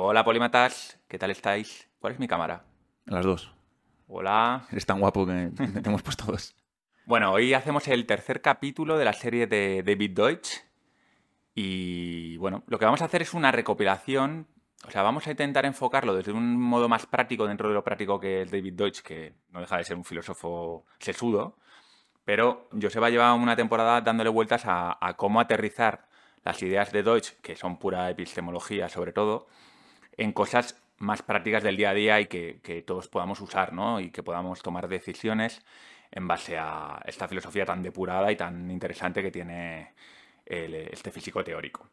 Hola, polímatas, ¿qué tal estáis? ¿Cuál es mi cámara? Las dos. Hola. Eres tan guapo que te hemos puesto dos. Bueno, hoy hacemos el tercer capítulo de la serie de David Deutsch. Y bueno, lo que vamos a hacer es una recopilación. O sea, vamos a intentar enfocarlo desde un modo más práctico dentro de lo práctico que es David Deutsch, que no deja de ser un filósofo sesudo. Pero Joseba lleva una temporada dándole vueltas a, a cómo aterrizar las ideas de Deutsch, que son pura epistemología sobre todo, en cosas más prácticas del día a día y que, todos podamos usar, ¿no? Y que podamos tomar decisiones en base a esta filosofía tan depurada y tan interesante que tiene este físico teórico.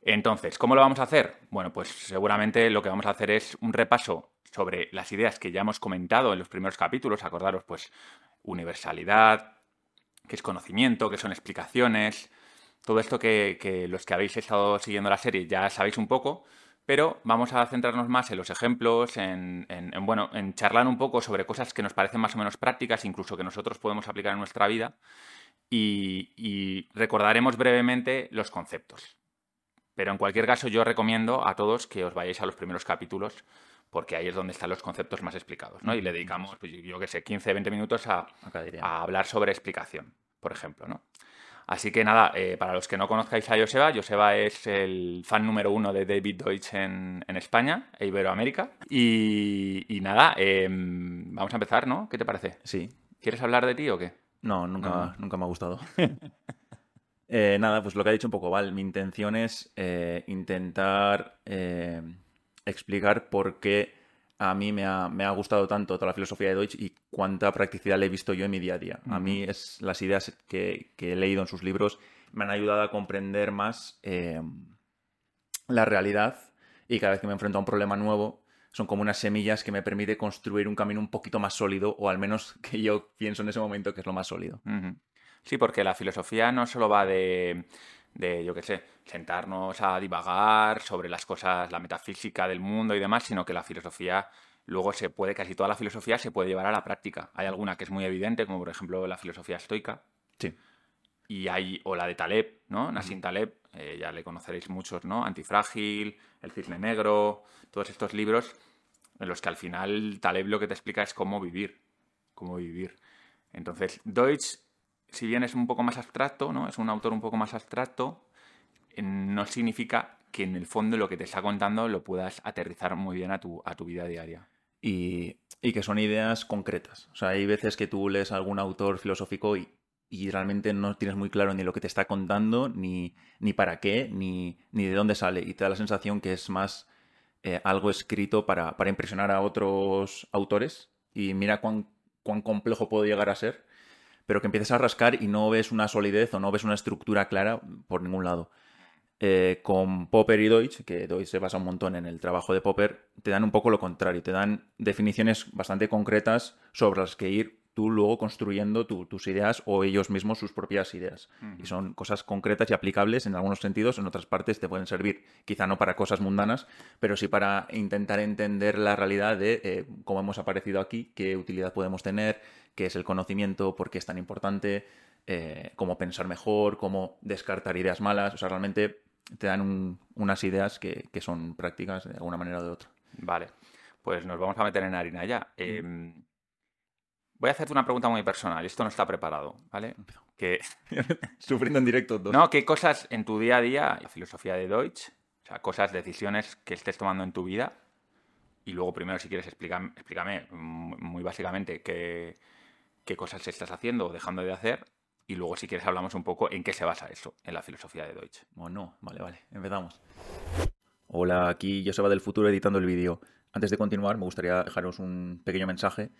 Entonces, ¿cómo lo vamos a hacer? Bueno, pues seguramente lo que vamos a hacer es un repaso sobre las ideas que ya hemos comentado en los primeros capítulos, acordaros pues universalidad, qué es conocimiento, qué son explicaciones, todo esto que los que habéis estado siguiendo la serie ya sabéis un poco, pero vamos a centrarnos más en los ejemplos, en, bueno, en charlar un poco sobre cosas que nos parecen más o menos prácticas, incluso que nosotros podemos aplicar en nuestra vida, y, recordaremos brevemente los conceptos. Pero en cualquier caso, yo recomiendo a todos que os vayáis a los primeros capítulos, porque ahí es donde están los conceptos más explicados, ¿no? Y le dedicamos, pues, yo qué sé, 15, 20 minutos a, a hablar sobre explicación, por ejemplo, ¿no? Así que nada, eh, para los que no conozcáis a Joseba, Joseba es el fan número uno de David Deutsch en, España e Iberoamérica. Y, nada, em, vamos a empezar, ¿no? ¿Qué te parece? Sí. ¿Quieres hablar de ti o qué? No, nunca, nunca me ha gustado. Eh, nada, pues lo que ha dicho un poco Val, mi intención es eh, intentar explicar por qué a mí me ha, gustado tanto toda la filosofía de Deutsch y cuánta practicidad le he visto yo en mi día a día. A mí es las ideas que, he leído en sus libros me han ayudado a comprender más eh, la realidad y cada vez que me enfrento a un problema nuevo son como unas semillas que me permite construir un camino un poquito más sólido o al menos que yo pienso en ese momento que es lo más sólido. Sí, porque la filosofía no solo va de de, yo qué sé, sentarnos a divagar sobre las cosas, la metafísica del mundo y demás, sino que la filosofía luego se puede, casi toda la filosofía se puede llevar a la práctica. Hay alguna que es muy evidente, como por ejemplo la filosofía estoica. Sí. Y hay, o la de Taleb, ¿no? Nassim Taleb, eh, ya le conoceréis muchos, ¿no? Antifrágil, El Cisne Negro, todos estos libros en los que al final Taleb lo que te explica es cómo vivir, cómo vivir. Entonces, Deutsch si bien es un poco más abstracto, ¿no? Es un autor un poco más abstracto, eh, no significa que en el fondo lo que te está contando lo puedas aterrizar muy bien a tu, a tu vida diaria. Y, que son ideas concretas. O sea, hay veces que tú lees a algún autor filosófico y, realmente no tienes muy claro ni lo que te está contando, ni, ni para qué, ni, ni, de dónde sale. Y te da la sensación que es más eh, algo escrito para, para, impresionar a otros autores. Y mira cuán, cuán complejo puede llegar a ser pero que empieces a rascar y no ves una solidez o no ves una estructura clara por ningún lado. Eh, con Popper y Deutsch, que Deutsch se basa un montón en el trabajo de Popper, te dan un poco lo contrario, te dan definiciones bastante concretas sobre las que ir tú luego construyendo tus ideas o ellos mismos sus propias ideas. Y son cosas concretas y aplicables en algunos sentidos, en otras partes te pueden servir, quizá no para cosas mundanas, pero sí para intentar entender la realidad de eh, cómo hemos aparecido aquí, qué utilidad podemos tener, qué es el conocimiento, por qué es tan importante, eh, cómo pensar mejor, cómo descartar ideas malas. O sea, realmente te dan unas ideas que, son prácticas de alguna manera o de otra. Vale, pues nos vamos a meter en harina ya. Em, voy a hacerte una pregunta muy personal, esto no está preparado, ¿vale? Que... Sufriendo en directo dos. No, ¿qué cosas en tu día a día, la filosofía de Deutsch, o sea, cosas, decisiones que estés tomando en tu vida, y luego primero si quieres explícame, explícame muy básicamente qué, qué cosas estás haciendo o dejando de hacer y luego si quieres hablamos un poco en qué se basa eso, en la filosofía de Deutsch. Bueno, vale, vale, empezamos. Hola, aquí Joseba del futuro editando el vídeo. Antes de continuar, me gustaría dejaros un pequeño mensaje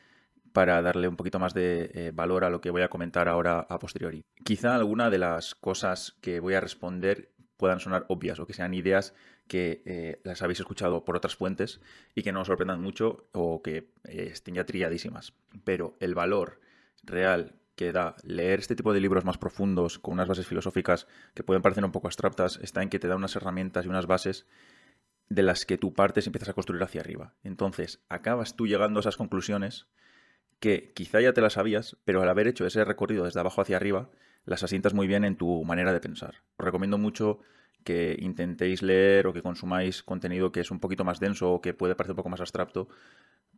para darle un poquito más de eh, valor a lo que voy a comentar ahora a posteriori. Quizá alguna de las cosas que voy a responder puedan sonar obvias o que sean ideas que eh, las habéis escuchado por otras fuentes y que no os sorprendan mucho o que eh, estén ya trilladísimas. Pero el valor real que da leer este tipo de libros más profundos, con unas bases filosóficas que pueden parecer un poco abstractas, está en que te da unas herramientas y unas bases de las que tú partes y empiezas a construir hacia arriba. Entonces, acabas tú llegando a esas conclusiones que quizá ya te las sabías, pero al haber hecho ese recorrido desde abajo hacia arriba, las asientas muy bien en tu manera de pensar. Os recomiendo mucho que intentéis leer o que consumáis contenido que es un poquito más denso o que puede parecer un poco más abstracto,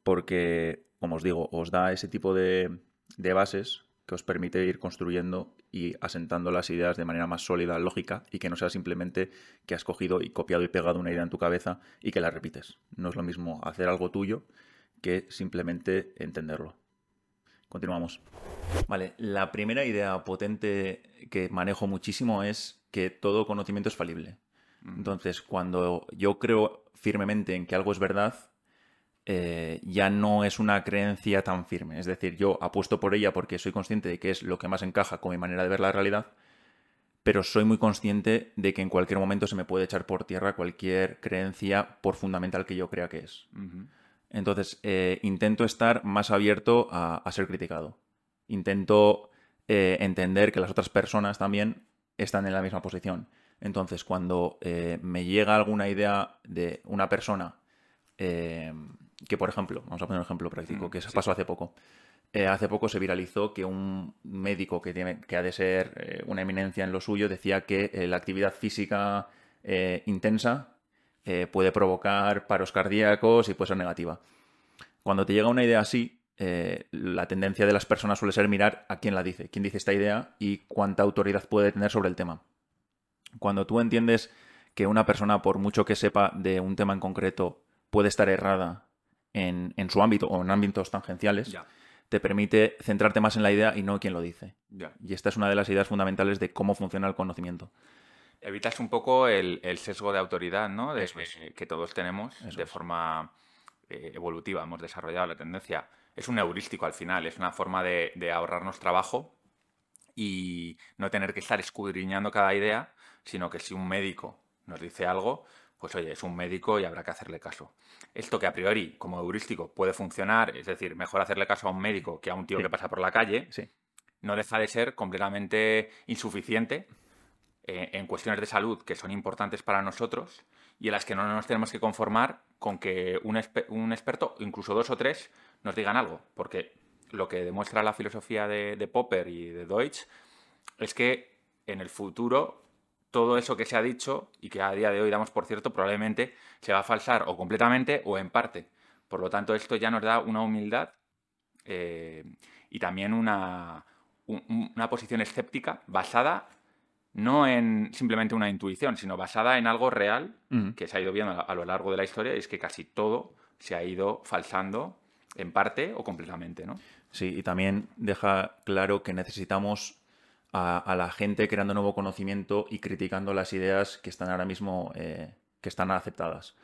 porque, como os digo, os da ese tipo de, de bases que os permite ir construyendo y asentando las ideas de manera más sólida, lógica, y que no sea simplemente que has cogido y copiado y pegado una idea en tu cabeza y que la repites. No es lo mismo hacer algo tuyo que simplemente entenderlo. Continuamos. Vale, la primera idea potente que manejo muchísimo es que todo conocimiento es falible. Mm. Entonces, cuando yo creo firmemente en que algo es verdad, eh, ya no es una creencia tan firme. Es decir, yo apuesto por ella porque soy consciente de que es lo que más encaja con mi manera de ver la realidad, pero soy muy consciente de que en cualquier momento se me puede echar por tierra cualquier creencia, por fundamental que yo crea que es. Entonces, eh, intento estar más abierto a, ser criticado. Intento eh, entender que las otras personas también están en la misma posición. Entonces, cuando me llega alguna idea de una persona que, por ejemplo, vamos a poner un ejemplo práctico, mm, que se pasó hace poco. Eh, hace poco se viralizó que un médico que, tiene, que ha de ser eh, una eminencia en lo suyo decía que eh, la actividad física intensa puede provocar paros cardíacos y puede ser negativa. Cuando te llega una idea así, la tendencia de las personas suele ser mirar a quién la dice, quién dice esta idea y cuánta autoridad puede tener sobre el tema. Cuando tú entiendes que una persona, por mucho que sepa de un tema en concreto, puede estar errada en, su ámbito o en ámbitos tangenciales, te permite centrarte más en la idea y no en quién lo dice. Y esta es una de las ideas fundamentales de cómo funciona el conocimiento. Evitas un poco el, sesgo de autoridad, ¿no? De, que todos tenemos de forma eh, evolutiva, hemos desarrollado la tendencia. Es un heurístico al final, es una forma de, de ahorrarnos trabajo y no tener que estar escudriñando cada idea, sino que si un médico nos dice algo, pues oye, es un médico y habrá que hacerle caso. Esto que a priori, como heurístico, puede funcionar, es decir, mejor hacerle caso a un médico que a un tío que pasa por la calle, no deja de ser completamente insuficiente eh, en cuestiones de salud que son importantes para nosotros y en las que no nos tenemos que conformar con que un, experto, incluso dos o tres, nos digan algo. Porque lo que demuestra la filosofía de, de Popper y de Deutsch es que en el futuro todo eso que se ha dicho y que a día de hoy damos por cierto, probablemente se va a falsar o completamente o en parte. Por lo tanto, esto ya nos da una humildad eh, y también una, una posición escéptica basada no en simplemente una intuición, sino basada en algo real que se ha ido viendo a lo largo de la historia y es que casi todo se ha ido falsando en parte o completamente, ¿no? Sí, y también deja claro que necesitamos a, la gente creando nuevo conocimiento y criticando las ideas que están ahora mismo eh, que están aceptadas.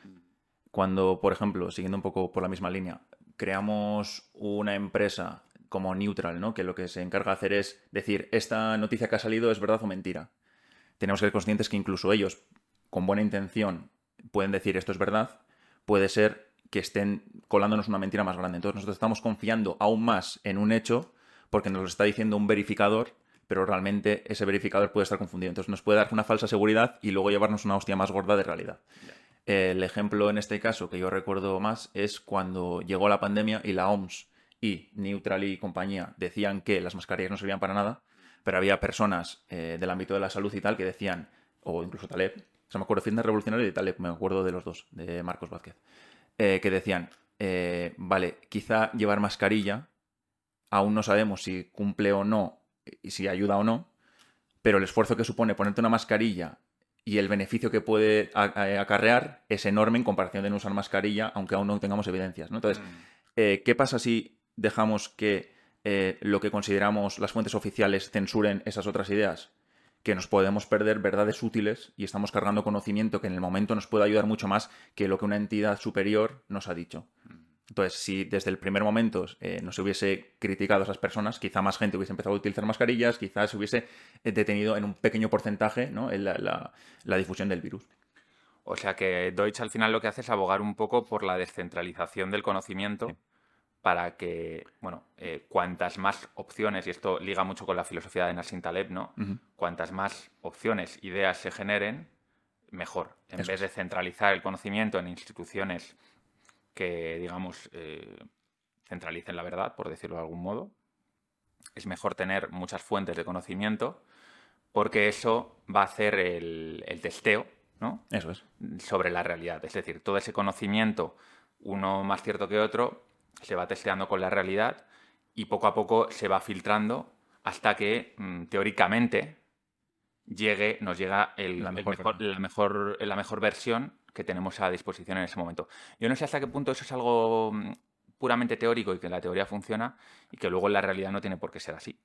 Cuando, por ejemplo, siguiendo un poco por la misma línea, creamos una empresa como Neutral, ¿no? que lo que se encarga de hacer es decir, esta noticia que ha salido es verdad o mentira. Tenemos que ser conscientes que incluso ellos, con buena intención, pueden decir esto es verdad, puede ser que estén colándonos una mentira más grande. Entonces nosotros estamos confiando aún más en un hecho porque nos lo está diciendo un verificador pero realmente ese verificador puede estar confundido. Entonces nos puede dar una falsa seguridad y luego llevarnos una hostia más gorda de realidad. El ejemplo en este caso que yo recuerdo más es cuando llegó la pandemia y la OMS y Neutral y compañía decían que las mascarillas no servían para nada, pero había personas eh, del ámbito de la salud y tal que decían, o incluso Taleb, o sea, me acuerdo de Revolucionario y Taleb, me acuerdo de los dos, de Marcos Vázquez, eh, que decían, eh, vale, quizá llevar mascarilla, aún no sabemos si cumple o no y si ayuda o no, pero el esfuerzo que supone ponerte una mascarilla y el beneficio que puede acarrear es enorme en comparación de no usar mascarilla, aunque aún no tengamos evidencias. Entonces, mm. eh, ¿qué pasa si dejamos que eh, lo que consideramos las fuentes oficiales censuren esas otras ideas? Que nos podemos perder verdades útiles y estamos cargando conocimiento que en el momento nos puede ayudar mucho más que lo que una entidad superior nos ha dicho. Entonces, si desde el primer momento eh, no se hubiese criticado a esas personas, quizá más gente hubiese empezado a utilizar mascarillas, quizás se hubiese eh, detenido en un pequeño porcentaje ¿no? en la, difusión del virus. O sea que Deutsch al final lo que hace es abogar un poco por la descentralización del conocimiento para que, bueno, eh, cuantas más opciones, y esto liga mucho con la filosofía de Nassim Taleb, ¿no? Cuantas más opciones, ideas se generen, mejor. En vez de centralizar el conocimiento en instituciones que, digamos, eh, centralicen la verdad, por decirlo de algún modo. Es mejor tener muchas fuentes de conocimiento porque eso va a hacer el, testeo ¿no? Eso es. Sobre la realidad. Es decir, todo ese conocimiento, uno más cierto que otro, se va testeando con la realidad y poco a poco se va filtrando hasta que mm, teóricamente llegue, nos llega el, La el mejor la, mejor, la mejor versión que tenemos a disposición en ese momento. Yo no sé hasta qué punto eso es algo mm, puramente teórico y que la teoría funciona y que luego en la realidad no tiene por qué ser así.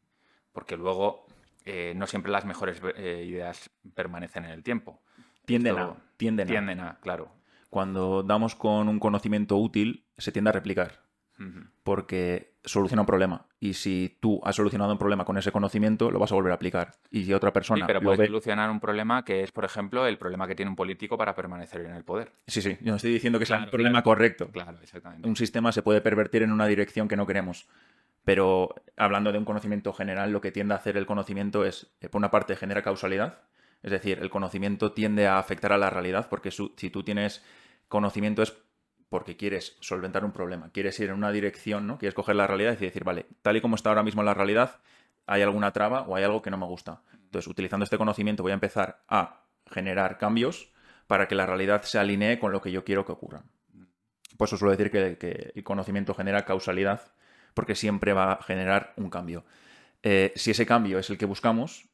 Porque luego eh, no siempre las mejores eh, ideas permanecen en el tiempo. Tienden Esto- a. Tienden a. Tienden a, claro. Cuando damos con un conocimiento útil, se tiende a replicar. Porque soluciona un problema. Y si tú has solucionado un problema con ese conocimiento, lo vas a volver a aplicar. Y si otra Sí, persona pero lo puedes ve... solucionar un problema que es, por ejemplo, el problema que tiene un político para permanecer en el poder. Sí, sí, yo no estoy diciendo que sea el problema claro. correcto. Claro, exactamente. Un sistema se puede pervertir en una dirección que no queremos. Pero hablando de un conocimiento general, lo que tiende a hacer el conocimiento es, eh, por una parte, genera causalidad. Es decir, el conocimiento tiende a afectar a la realidad, porque su- si tú tienes conocimiento es porque quieres solventar un problema, quieres ir en una dirección, ¿no? Quieres coger la realidad y decir, vale, tal y como está ahora mismo la realidad, hay alguna traba o hay algo que no me gusta. Entonces, utilizando este conocimiento voy a empezar a generar cambios para que la realidad se alinee con lo que yo quiero que ocurra. Por eso suelo decir que, el conocimiento genera causalidad, porque siempre va a generar un cambio. Eh, si ese cambio es el que buscamos,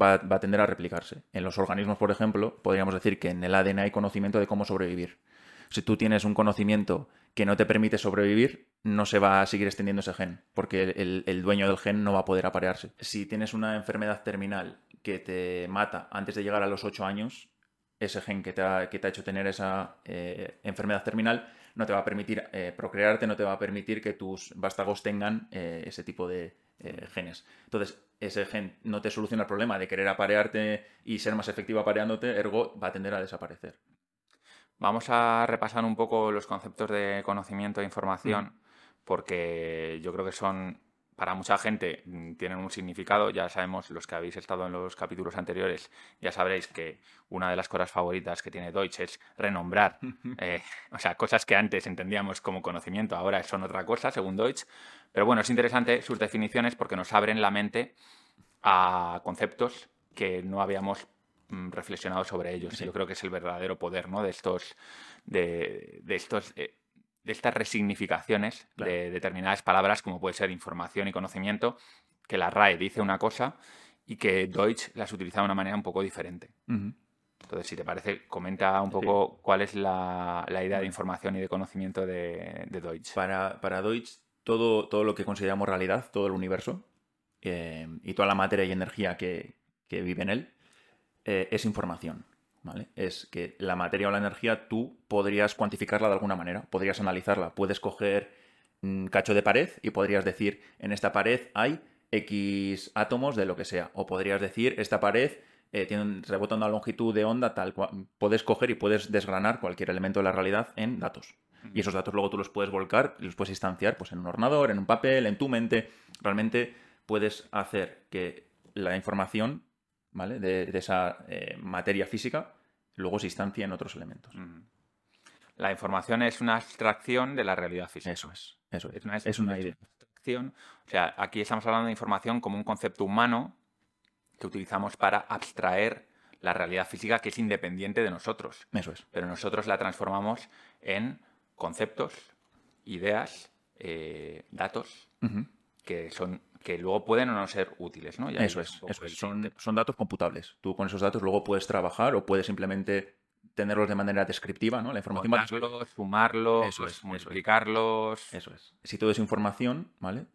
va, va a tender a replicarse. En los organismos, por ejemplo, podríamos decir que en el ADN hay conocimiento de cómo sobrevivir. Si tú tienes un conocimiento que no te permite sobrevivir, no se va a seguir extendiendo ese gen, porque el, dueño del gen no va a poder aparearse. Si tienes una enfermedad terminal que te mata antes de llegar a los 8 años, ese gen que te ha, hecho tener esa eh, enfermedad terminal no te va a permitir eh, procrearte, no te va a permitir que tus vástagos tengan eh, ese tipo de genes. Entonces, ese gen no te soluciona el problema de querer aparearte y ser más efectivo apareándote, ergo va a tender a desaparecer. Vamos a repasar un poco los conceptos de conocimiento e información, Mm. porque yo creo que son, para mucha gente, mm, tienen un significado. Ya sabemos, los que habéis estado en los capítulos anteriores, ya sabréis que una de las cosas favoritas que tiene Deutsch es renombrar. eh, o sea, cosas que antes entendíamos como conocimiento, ahora son otra cosa, según Deutsch. Pero bueno, es interesante sus definiciones porque nos abren la mente a conceptos que no habíamos reflexionado sobre ellos. Sí. Yo creo que es el verdadero poder, ¿no? De estos, de, de estos, eh, de estas resignificaciones Claro. de determinadas palabras, como puede ser información y conocimiento, que la RAE dice una cosa y que Deutsch las utiliza de una manera un poco diferente. Entonces, si te parece, comenta un poco cuál es la, la idea de información y de conocimiento de, de Deutsch. Para, para Deutsch, todo, todo lo que consideramos realidad, todo el universo eh, y toda la materia y energía que, que vive en él, eh, es información. ¿vale? Es que la materia o la energía tú podrías cuantificarla de alguna manera, podrías analizarla. Puedes coger un cacho de pared y podrías decir, en esta pared hay X átomos de lo que sea. O podrías decir, esta pared eh, tiene rebota una longitud de onda tal cual. Puedes coger y puedes desgranar cualquier elemento de la realidad en datos. Y esos datos luego tú los puedes volcar y los puedes instanciar pues, en un ordenador, en un papel, en tu mente. Realmente puedes hacer que la información ¿vale? de, de esa eh, materia física luego se instancie en otros elementos. La información es una abstracción de la realidad física. Eso es, eso es. Es una, Es una idea. abstracción. O sea, aquí estamos hablando de información como un concepto humano que utilizamos para abstraer la realidad física que es independiente de nosotros. Eso es. Pero nosotros la transformamos en conceptos, ideas, eh, datos que son que luego pueden o no ser útiles, ¿no? Eso es, poco eso el es. Son, datos computables. Tú con esos datos luego puedes trabajar o puedes simplemente tenerlos de manera descriptiva, ¿no? La información Contarlos, sumarlos, Eso es, eso es. multiplicarlos. Eso es. Si todo es información, ¿vale?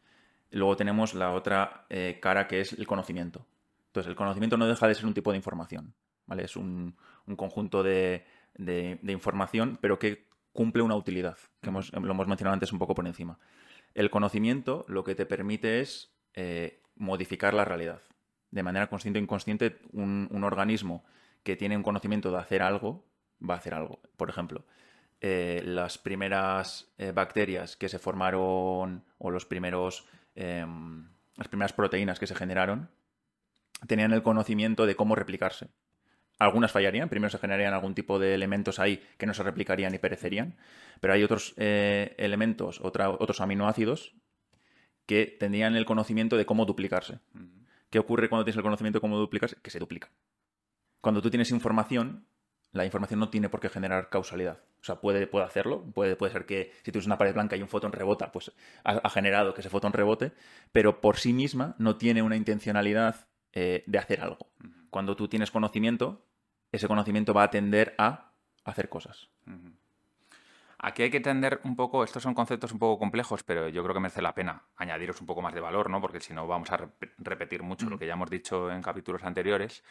Luego tenemos la otra eh, cara que es el conocimiento. Entonces, el conocimiento no deja de ser un tipo de información, ¿vale? Es un, un conjunto de, de- de información, pero que cumple una utilidad, que hemos- lo hemos mencionado antes un poco por encima. El conocimiento lo que te permite es eh, modificar la realidad. De manera consciente o inconsciente, un, un organismo que tiene un conocimiento de hacer algo, va a hacer algo. Por ejemplo, eh, las primeras eh, bacterias que se formaron o los primeros, em, las primeras proteínas que se generaron tenían el conocimiento de cómo replicarse. Algunas fallarían, primero se generarían algún tipo de elementos ahí que no se replicarían y perecerían, pero hay otros elementos, otros aminoácidos que tendrían el conocimiento de cómo duplicarse. ¿Qué ocurre cuando tienes el conocimiento de cómo duplicarse? Que se duplica. Cuando tú tienes información, la información no tiene por qué generar causalidad. O sea, puede, puede hacerlo, puede, puede ser que si tienes una pared blanca y un fotón rebota, pues ha, generado que ese fotón rebote, pero por sí misma no tiene una intencionalidad eh, de hacer algo. Cuando tú tienes conocimiento, ese conocimiento va a tender a hacer cosas. Aquí hay que entender un poco, estos son conceptos un poco complejos, pero yo creo que merece la pena añadiros un poco más de valor, ¿no? Porque si no vamos a repetir mucho lo que ya hemos dicho en capítulos anteriores.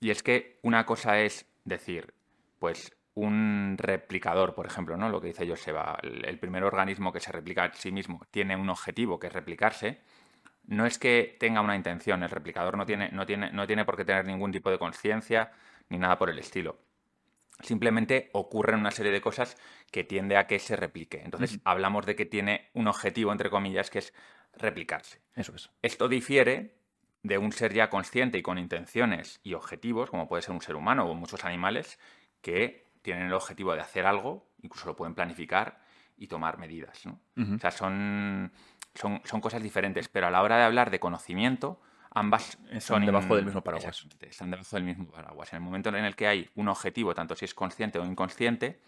Y es que una cosa es decir, pues un replicador, por ejemplo, ¿no? Lo que dice Joseba, el, el primer organismo que se replica a sí mismo tiene un objetivo que es replicarse. No es que tenga una intención, el replicador no tiene, no tiene, no tiene por qué tener ningún tipo de conciencia ni nada por el estilo simplemente ocurren una serie de cosas que tiende a que se replique. Entonces, hablamos de que tiene un objetivo, entre comillas, que es replicarse. Eso es. Esto difiere de un ser ya consciente y con intenciones y objetivos, como puede ser un ser humano o muchos animales, que tienen el objetivo de hacer algo, incluso lo pueden planificar y tomar medidas. O sea, son, son, son cosas diferentes, pero a la hora de hablar de conocimiento, ambas son debajo del mismo paraguas. Están debajo del mismo paraguas. En el momento en el que hay un objetivo, tanto si es consciente o inconsciente,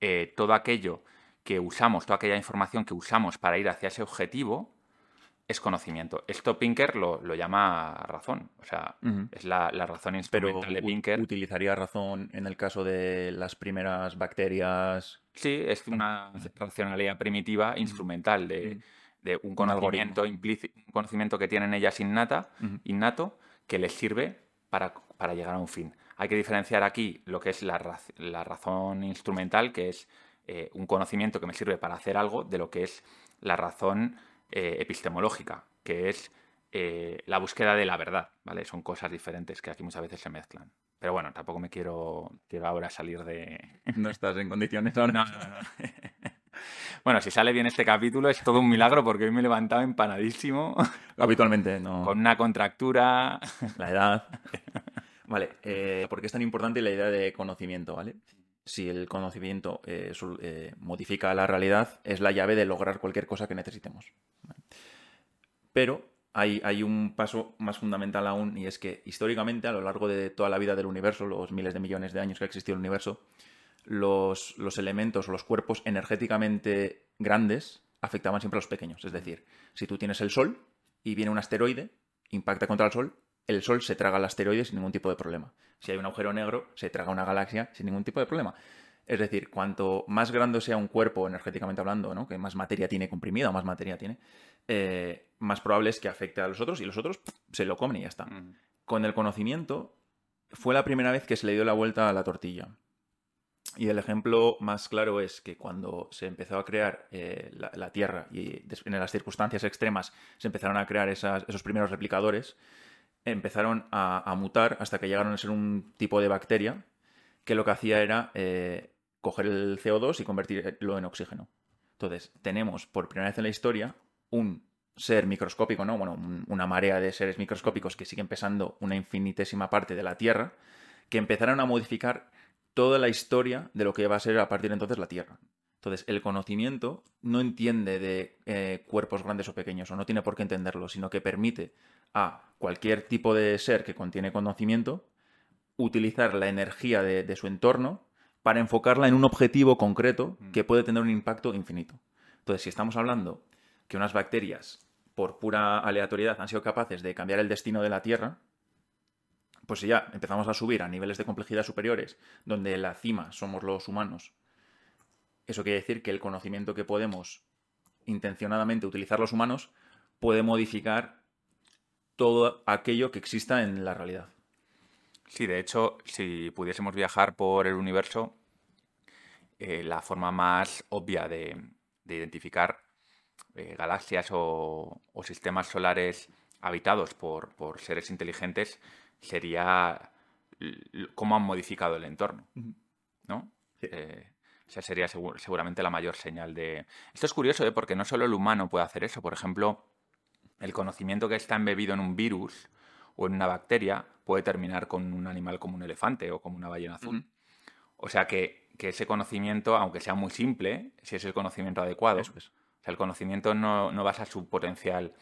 eh, todo aquello que usamos, toda aquella información que usamos para ir hacia ese objetivo, es conocimiento. Esto Pinker lo, llama razón. O sea, es la, razón instrumental de Pinker. ¿Utilizaría razón en el caso de las primeras bacterias? Sí, es una racionalidad primitiva instrumental de de un conocimiento implícito, un conocimiento que tienen ellas innata, innato, que les sirve para, llegar a un fin. Hay que diferenciar aquí lo que es la, razón instrumental, que es eh, un conocimiento que me sirve para hacer algo, de lo que es la razón eh, epistemológica, que es eh, la búsqueda de la verdad, ¿vale? Son cosas diferentes que aquí muchas veces se mezclan. Pero bueno, tampoco me quiero, quiero ahora salir de... No estás en condiciones ahora. No, no, no. Bueno, si sale bien este capítulo es todo un milagro porque hoy me he levantado empanadísimo. Habitualmente, no. Con una contractura. La edad. Vale, eh, ¿por qué es tan importante la idea de conocimiento, ¿vale? Si el conocimiento eh, eh, modifica la realidad, es la llave de lograr cualquier cosa que necesitemos. Pero hay, hay, un paso más fundamental aún, y es que históricamente, a lo largo de toda la vida del universo, los miles de millones de años que ha existido el universo, los, elementos o los cuerpos energéticamente grandes afectaban siempre a los pequeños. Es decir, si tú tienes el Sol y viene un asteroide, impacta contra el Sol, el Sol se traga al asteroide sin ningún tipo de problema. Si hay un agujero negro, se traga una galaxia sin ningún tipo de problema. Es decir, cuanto más grande sea un cuerpo energéticamente hablando, ¿no? que más materia tiene comprimida o más materia tiene, eh, más probable es que afecte a los otros y los otros se lo comen y ya está. Con el conocimiento fue la primera vez que se le dio la vuelta a la tortilla. Y el ejemplo más claro es que cuando se empezó a crear eh, la, Tierra y en las circunstancias extremas se empezaron a crear esos primeros replicadores, empezaron a, mutar hasta que llegaron a ser un tipo de bacteria que lo que hacía era eh, coger el CO2 y convertirlo en oxígeno. Entonces, tenemos por primera vez en la historia un ser microscópico, ¿no? Bueno, una marea de seres microscópicos que siguen pesando una infinitésima parte de la Tierra, que empezaron a modificar toda la historia de lo que va a ser a partir de entonces la Tierra. Entonces, el conocimiento no entiende de eh, cuerpos grandes o pequeños, o no tiene por qué entenderlo, sino que permite a cualquier tipo de ser que contiene conocimiento utilizar la energía de, su entorno para enfocarla en un objetivo concreto mm. que puede tener un impacto infinito. Entonces, si estamos hablando que unas bacterias, por pura aleatoriedad, han sido capaces de cambiar el destino de la Tierra, pues si ya empezamos a subir a niveles de complejidad superiores, donde la cima somos los humanos, eso quiere decir que el conocimiento que podemos intencionadamente utilizar los humanos puede modificar todo aquello que exista en la realidad. Sí, de hecho, si pudiésemos viajar por el universo, eh, la forma más obvia de, identificar eh, galaxias o, sistemas solares habitados por seres inteligentes sería cómo han modificado el entorno, ¿no? Eh, esa sería seguramente la mayor señal de... Esto es curioso, ¿eh? porque no solo el humano puede hacer eso. Por ejemplo, el conocimiento que está embebido en un virus o en una bacteria puede terminar con un animal como un elefante o como una ballena azul. O sea que, ese conocimiento, aunque sea muy simple, si es el conocimiento adecuado, o sea, el conocimiento no, no basa su potencial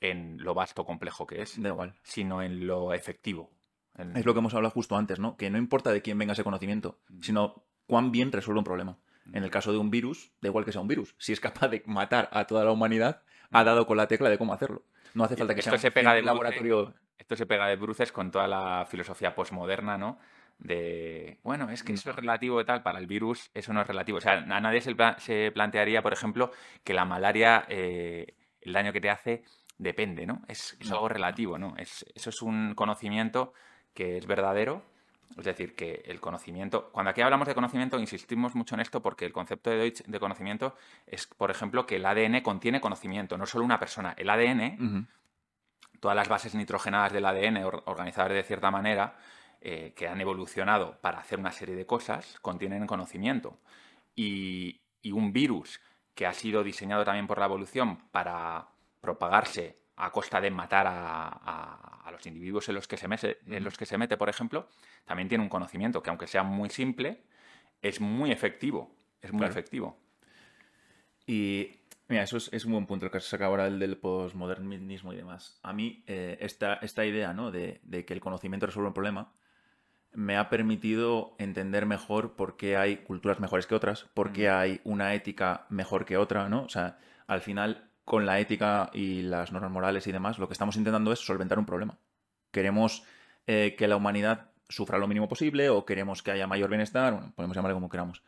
en lo vasto complejo que es, igual. sino en lo efectivo. En- Es lo que hemos hablado justo antes, ¿no? Que no importa de quién venga ese conocimiento, sino cuán bien resuelve un problema. En el caso de un virus, da igual que sea un virus, si es capaz de matar a toda la humanidad, ha dado con la tecla de cómo hacerlo. No hace falta que Esto sea se un pega de laboratorio. Esto se pega de bruces con toda la filosofía posmoderna, ¿no? De, bueno, es que eso es relativo y tal, para el virus eso no es relativo. O sea, a nadie se plantearía, por ejemplo, que la malaria, eh, el daño que te hace, depende, ¿no? Es, es No, algo relativo, ¿no? Es, eso es un conocimiento que es verdadero. Es decir, que el conocimiento, cuando aquí hablamos de conocimiento, insistimos mucho en esto porque el concepto de Deutsch de conocimiento es, por ejemplo, que el ADN contiene conocimiento, no solo una persona. El ADN todas las bases nitrogenadas del ADN or- organizadas de cierta manera eh, que han evolucionado para hacer una serie de cosas contienen conocimiento. Y, y un virus que ha sido diseñado también por la evolución para propagarse a costa de matar a, a- a los individuos en los, que se mete, en los que se mete, por ejemplo, también tiene un conocimiento que aunque sea muy simple, es muy efectivo. Es muy Claro. efectivo. Y mira, eso es, es un buen punto el que se saca ahora el del posmodernismo y demás. A mí, eh, esta, esta idea ¿no? de, de que el conocimiento resuelve un problema me ha permitido entender mejor por qué hay culturas mejores que otras, por qué hay una ética mejor que otra, ¿no? O sea, al final, con la ética y las normas morales y demás, lo que estamos intentando es solventar un problema. Queremos eh, que la humanidad sufra lo mínimo posible o queremos que haya mayor bienestar, bueno, podemos llamarle como queramos.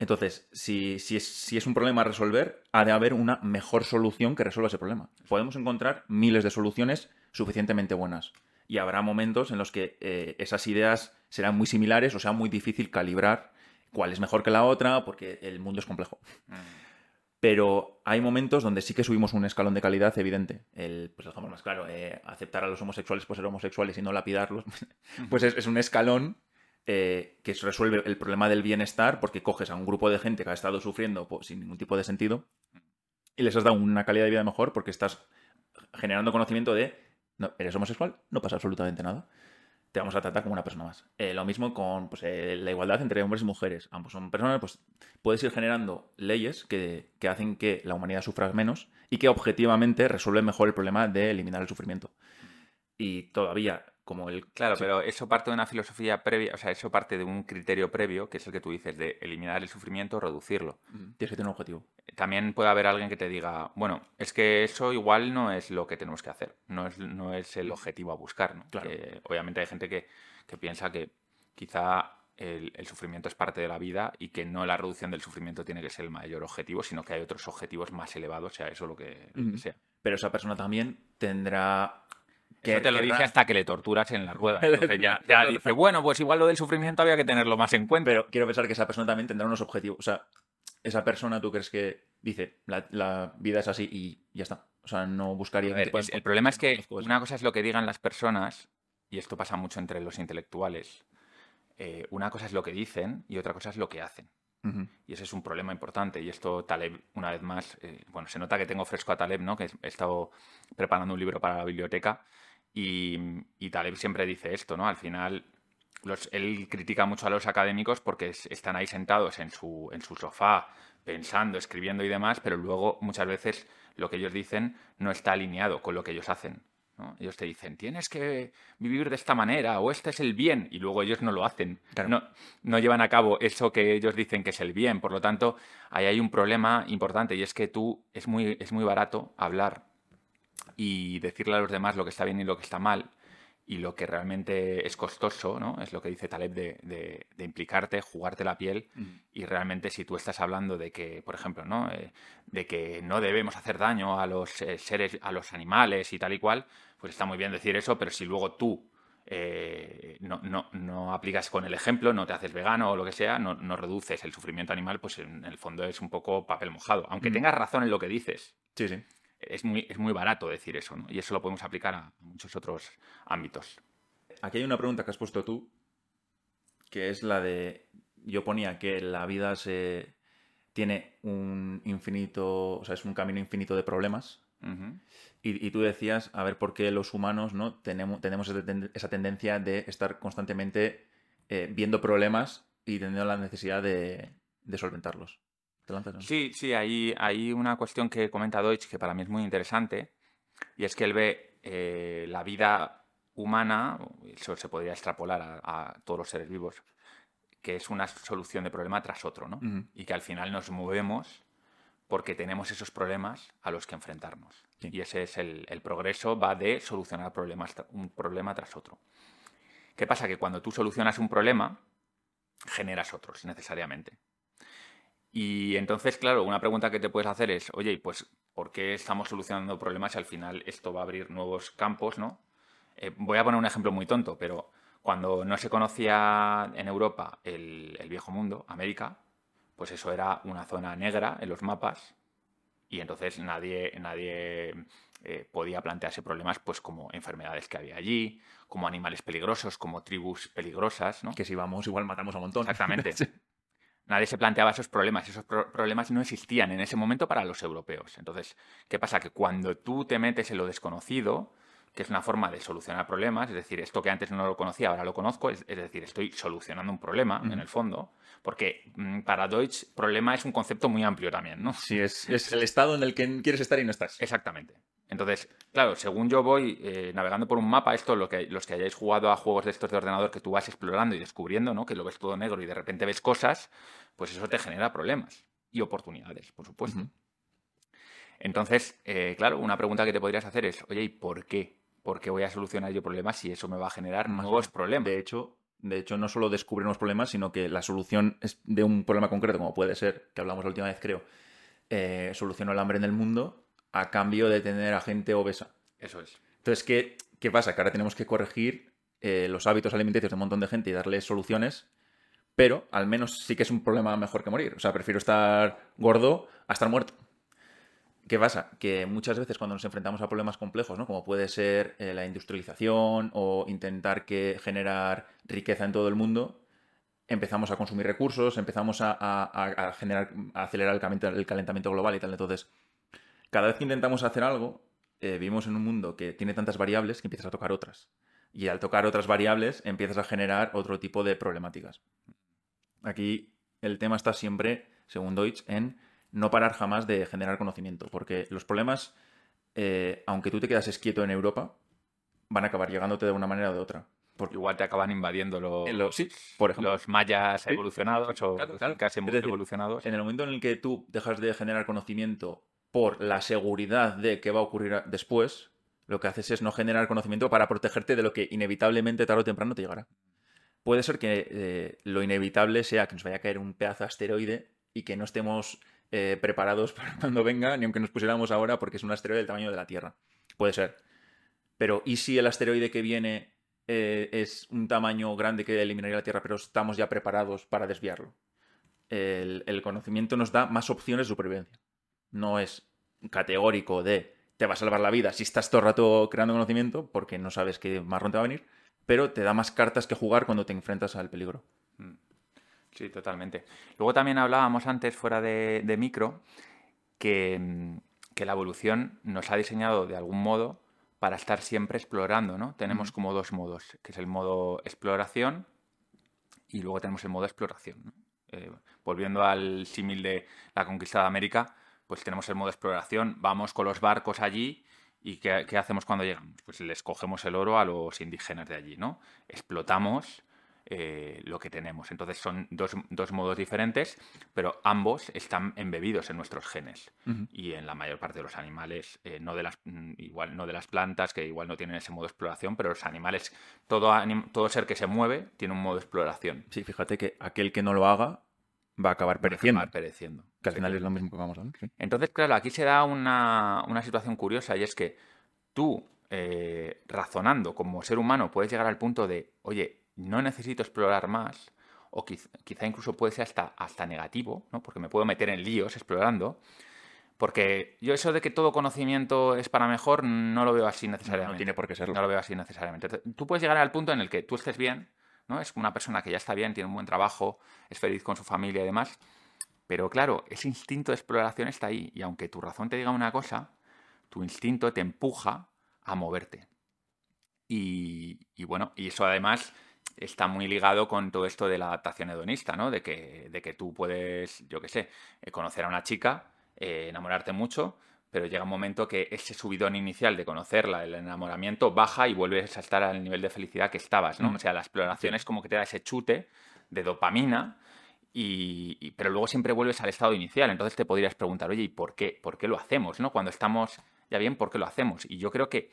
Entonces, si, es, un problema a resolver, ha de haber una mejor solución que resuelva ese problema. Podemos encontrar miles de soluciones suficientemente buenas. Y habrá momentos en los que eh, esas ideas serán muy similares o sea muy difícil calibrar cuál es mejor que la otra, porque el mundo es complejo. Pero hay momentos donde sí que subimos un escalón de calidad evidente. El, pues lo dejamos más claro, eh, aceptar a los homosexuales por ser homosexuales y no lapidarlos, pues es, es un escalón eh, que resuelve el problema del bienestar porque coges a un grupo de gente que ha estado sufriendo pues, sin ningún tipo de sentido y les has dado una calidad de vida mejor porque estás generando conocimiento de, no, eres homosexual, no pasa absolutamente nada. Te vamos a tratar como una persona más. Eh, lo mismo con pues, eh, la igualdad entre hombres y mujeres. Ambos son personas, pues puedes ir generando leyes que, que hacen que la humanidad sufra menos y que objetivamente resuelven mejor el problema de eliminar el sufrimiento. Y todavía, como el... Claro, sí. pero eso parte de una filosofía previa, o sea, eso parte de un criterio previo, que es el que tú dices, de eliminar el sufrimiento o reducirlo. Tienes que tener un objetivo. También puede haber alguien que te diga, bueno, es que eso igual no es lo que tenemos que hacer, no es, no es el objetivo a buscar, ¿no? Claro. Que, obviamente hay gente que, que piensa que quizá el, el sufrimiento es parte de la vida y que no la reducción del sufrimiento tiene que ser el mayor objetivo, sino que hay otros objetivos más elevados, sea eso lo que, lo que Ujú. sea. Pero esa persona también tendrá que... Eso te lo dice hasta que le torturas en la rueda. Entonces ya, ya dice, bueno, pues igual lo del sufrimiento había que tenerlo más en cuenta. Pero quiero pensar que esa persona también tendrá unos objetivos. O sea, esa persona, ¿tú crees que dice, la, la vida es así y ya está? O sea, no buscaría... Ver, es- el problema es que una cosa es lo que digan las personas, y esto pasa mucho entre los intelectuales. eh, una cosa es lo que dicen y otra cosa es lo que hacen. Ujú. Y ese es un problema importante. Y esto Taleb, una vez más, eh, bueno, se nota que tengo fresco a Taleb, ¿no? Que he estado preparando un libro para la biblioteca y, y Taleb siempre dice esto, ¿no? Al final, los- él critica mucho a los académicos porque es- están ahí sentados en su, en su sofá, pensando, escribiendo y demás, pero luego muchas veces lo que ellos dicen no está alineado con lo que ellos hacen. ¿no? Ellos te dicen, tienes que vivir de esta manera o este es el bien, y luego ellos no lo hacen. Claro. No, no llevan a cabo eso que ellos dicen que es el bien. Por lo tanto, ahí hay un problema importante y es que tú es muy, es muy barato hablar y decirle a los demás lo que está bien y lo que está mal. Y lo que realmente es costoso, ¿no? Es lo que dice Taleb de, de- de implicarte, jugarte la piel. Y realmente si tú estás hablando de que, por ejemplo, ¿no? Eh, de que no debemos hacer daño a los eh, seres, a los animales y tal y cual, pues está muy bien decir eso, pero si luego tú eh, no, no- no aplicas con el ejemplo, no te haces vegano o lo que sea, no, no reduces el sufrimiento animal, pues en el fondo es un poco papel mojado. Aunque Mm. tengas razón en lo que dices, Sí, sí. Es muy, es muy barato decir eso, ¿no? Y eso lo podemos aplicar a muchos otros ámbitos. Aquí hay una pregunta que has puesto tú, que es la de... Yo ponía que la vida se tiene un infinito, o sea, es un camino infinito de problemas. Y, y tú decías, a ver por qué los humanos no tenemos, tenemos esa tenden- esa tendencia de estar constantemente eh, viendo problemas y teniendo la necesidad de, de solventarlos. Sí, sí, hay, hay una cuestión que comenta Deutsch que para mí es muy interesante y es que él ve eh, la vida humana, eso se podría extrapolar a, todos los seres vivos, que es una solución de problema tras otro, ¿no? Y que al final nos movemos porque tenemos esos problemas a los que enfrentarnos. Y ese es el, el, progreso, va de solucionar problemas, un problema tras otro. ¿Qué pasa? Que cuando tú solucionas un problema, generas otros necesariamente. Y entonces, claro, una pregunta que te puedes hacer es, oye, pues, ¿por qué estamos solucionando problemas y al final esto va a abrir nuevos campos, ¿no? Eh, voy a poner un ejemplo muy tonto, pero cuando no se conocía en Europa el, el viejo mundo, América, pues eso era una zona negra en los mapas y entonces nadie, nadie eh, podía plantearse problemas pues como enfermedades que había allí, como animales peligrosos, como tribus peligrosas, ¿no? Que si vamos igual matamos a un montón. Exactamente. Nadie se planteaba esos problemas. Esos problemas no existían en ese momento para los europeos. Entonces, ¿qué pasa? Que cuando tú te metes en lo desconocido, que es una forma de solucionar problemas, es decir, esto que antes no lo conocía, ahora lo conozco, es, decir, estoy solucionando un problema en el fondo, porque mm, para Deutsch problema es un concepto muy amplio también, ¿no? Sí, es, es, el estado en el que quieres estar y no estás. Exactamente. Entonces, claro, según yo voy eh, navegando por un mapa, esto, lo que, los que hayáis jugado a juegos de estos de ordenador que tú vas explorando y descubriendo, ¿no? Que lo ves todo negro y de repente ves cosas, pues eso te genera problemas y oportunidades, por supuesto. Entonces, eh, claro, una pregunta que te podrías hacer es, oye, ¿y por qué? porque voy a solucionar yo problemas si eso me va a generar nuevos problemas. De hecho, de hecho, no solo descubrimos problemas, sino que la solución es de un problema concreto, como puede ser, que hablamos la última vez, creo, eh, solucionó el hambre en el mundo a cambio de tener a gente obesa. Eso es. Entonces, ¿qué, qué pasa? Que ahora tenemos que corregir eh, los hábitos alimenticios de un montón de gente y darles soluciones, pero al menos sí que es un problema mejor que morir. O sea, prefiero estar gordo a estar muerto. ¿Qué pasa? Que muchas veces cuando nos enfrentamos a problemas complejos, ¿no? como puede ser eh, la industrialización o intentar que generar riqueza en todo el mundo, empezamos a consumir recursos, empezamos a, generar, a acelerar el calentamiento, global y tal. Entonces, cada vez que intentamos hacer algo, eh, vivimos en un mundo que tiene tantas variables que empiezas a tocar otras. Y al tocar otras variables, empiezas a generar otro tipo de problemáticas. Aquí el tema está siempre, según Deutsch, en no parar jamás de generar conocimiento, porque los problemas, eh, aunque tú te quedas quieto en Europa, van a acabar llegándote de una manera o de otra. Porque igual te acaban invadiendo los, sí, por ejemplo. los mayas evolucionados o casi evolucionados. En el momento en el que tú dejas de generar conocimiento por la seguridad de qué va a ocurrir después, lo que haces es no generar conocimiento para protegerte de lo que inevitablemente tarde o temprano te llegará. Puede ser que eh, lo inevitable sea que nos vaya a caer un pedazo de asteroide y que no estemos eh, preparados para cuando venga, ni aunque nos pusiéramos ahora, porque es un asteroide del tamaño de la Tierra. Puede ser. Pero, ¿y si el asteroide que viene eh, es un tamaño grande que eliminaría la Tierra, pero estamos ya preparados para desviarlo? El, conocimiento nos da más opciones de supervivencia. No es categórico de te va a salvar la vida si estás todo el rato creando conocimiento, porque no sabes qué marrón te va a venir, pero te da más cartas que jugar cuando te enfrentas al peligro. Mm. Sí, totalmente. Luego también hablábamos antes, fuera de, micro, que, la evolución nos ha diseñado de algún modo para estar siempre explorando, ¿no? Tenemos como dos modos, que es el modo exploración y luego tenemos el modo exploración. Eh, volviendo al símil de la conquista de América, pues tenemos el modo exploración, vamos con los barcos allí y ¿qué, ¿qué, hacemos cuando llegamos? Pues les cogemos el oro a los indígenas de allí, ¿no? Explotamos eh, lo que tenemos. Entonces son dos, modos diferentes, pero ambos están embebidos en nuestros genes. Y en la mayor parte de los animales, eh, no de las, mm, igual no de las plantas, que igual no tienen ese modo de exploración, pero los animales, todo, todo ser que se mueve tiene un modo de exploración. Sí, fíjate que aquel que no lo haga va a acabar pereciendo. pereciendo. Que al final es lo mismo que vamos a ver. Entonces, claro, aquí se da una, situación curiosa y es que tú, eh, razonando como ser humano, puedes llegar al punto de, oye, no necesito explorar más, o quizá, incluso puede ser hasta, hasta negativo, ¿no? porque me puedo meter en líos explorando, porque yo eso de que todo conocimiento es para mejor no lo veo así necesariamente. No, tiene por qué serlo. No lo veo así necesariamente. Tú puedes llegar al punto en el que tú estés bien, ¿no? Es una persona que ya está bien, tiene un buen trabajo, es feliz con su familia y demás. Pero claro, ese instinto de exploración está ahí. Y aunque tu razón te diga una cosa, tu instinto te empuja a moverte. Y, bueno, y eso además está muy ligado con todo esto de la adaptación hedonista, ¿no? De que, de que tú puedes, yo qué sé, eh, conocer a una chica, eh, enamorarte mucho, pero llega un momento que ese subidón inicial de conocerla, el enamoramiento, baja y vuelves a estar al nivel de felicidad que estabas, ¿no? Mm. O sea, la exploración es como que te da ese chute de dopamina, y, y- pero luego siempre vuelves al estado inicial. Entonces te podrías preguntar, oye, ¿y por qué? ¿Por qué lo hacemos? ¿no? Cuando estamos ya bien, ¿por qué lo hacemos? Y yo creo que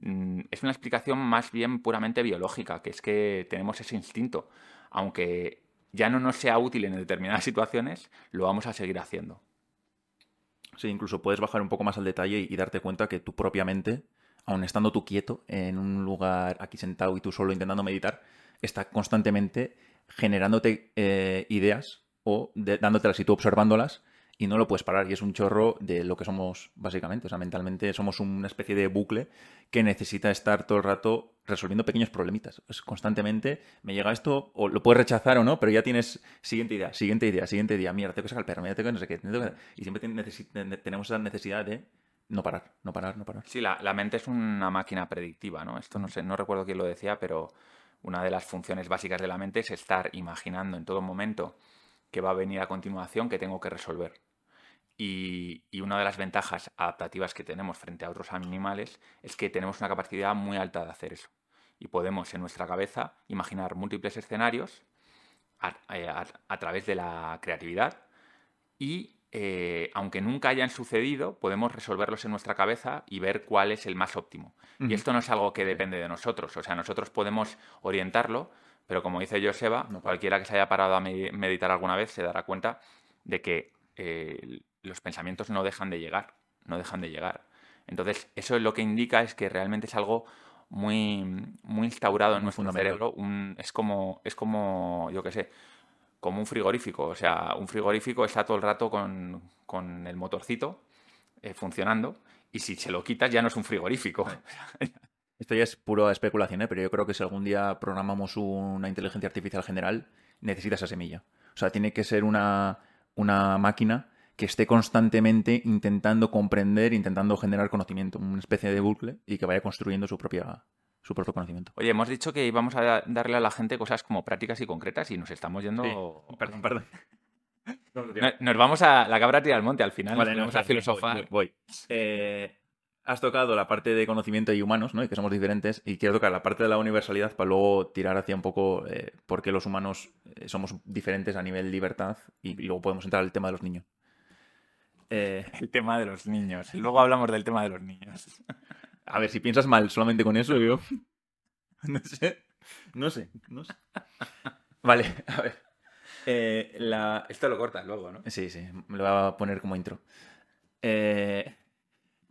mm, es una explicación más bien puramente biológica, que es que tenemos ese instinto. Aunque ya no nos sea útil en determinadas situaciones, lo vamos a seguir haciendo. Sí, incluso puedes bajar un poco más al detalle y, darte cuenta que tú propiamente, aun estando tú quieto en un lugar aquí sentado y tú solo intentando meditar, está constantemente generándote eh, ideas o dándotelas y tú observándolas y no lo puedes parar. Y es un chorro de lo que somos básicamente. O sea, mentalmente somos una especie de bucle que necesita estar todo el rato resolviendo pequeños problemitas. Constantemente, me llega esto, o lo puedes rechazar o no, pero ya tienes siguiente idea, siguiente idea, siguiente idea. Mierda, tengo que sacar el perro, mira, tengo que no sé qué. Y siempre tenemos esa necesidad de no parar, no parar, no parar. Sí, la, la mente es una máquina predictiva, ¿no? Esto no sé, no recuerdo quién lo decía, pero una de las funciones básicas de la mente es estar imaginando en todo momento que va a venir a continuación que tengo que resolver. Y, y una de las ventajas adaptativas que tenemos frente a otros animales es que tenemos una capacidad muy alta de hacer eso. Y podemos en nuestra cabeza imaginar múltiples escenarios a, eh, a- a través de la creatividad y eh, aunque nunca hayan sucedido, podemos resolverlos en nuestra cabeza y ver cuál es el más óptimo. Y esto no es algo que depende de nosotros, o sea, nosotros podemos orientarlo, pero como dice Joseba, No. cualquiera que se haya parado a me- meditar alguna vez se dará cuenta de que eh, los pensamientos no dejan de llegar, no dejan de llegar. Entonces, eso es lo que indica es que realmente es algo muy, muy instaurado en Muy nuestro cerebro. un- es como, es como, yo qué sé, como un frigorífico. O sea, un frigorífico está todo el rato con, con el motorcito eh, funcionando y si se lo quitas ya no es un frigorífico. Esto ya es pura especulación, ¿eh? pero yo creo que si algún día programamos una inteligencia artificial general, necesita esa semilla. O sea, tiene que ser una, una máquina que esté constantemente intentando comprender, intentando generar conocimiento, una especie de bucle y que vaya construyendo su, propia, su propio conocimiento. Oye, hemos dicho que íbamos a darle a la gente cosas como prácticas y concretas y nos estamos yendo... Perdón, perdón. No- Nos vamos a la cabra tira al monte al final. Vale, nos no, vamos a filosofar. Voy. voy. Eh, has tocado la parte de conocimiento y humanos, ¿no? Y que somos diferentes. Y quiero tocar la parte de la universalidad para luego tirar hacia un poco eh, por qué los humanos eh, somos diferentes a nivel libertad. Y luego podemos entrar al tema de los niños. Eh, El tema de los niños. Luego hablamos del tema de los niños. a ver, si piensas mal solamente con eso, yo. No sé. No sé. No sé. Vale, a ver. Eh, la, Esto lo cortas luego, ¿no? Sí, sí, me lo voy a poner como intro. Eh,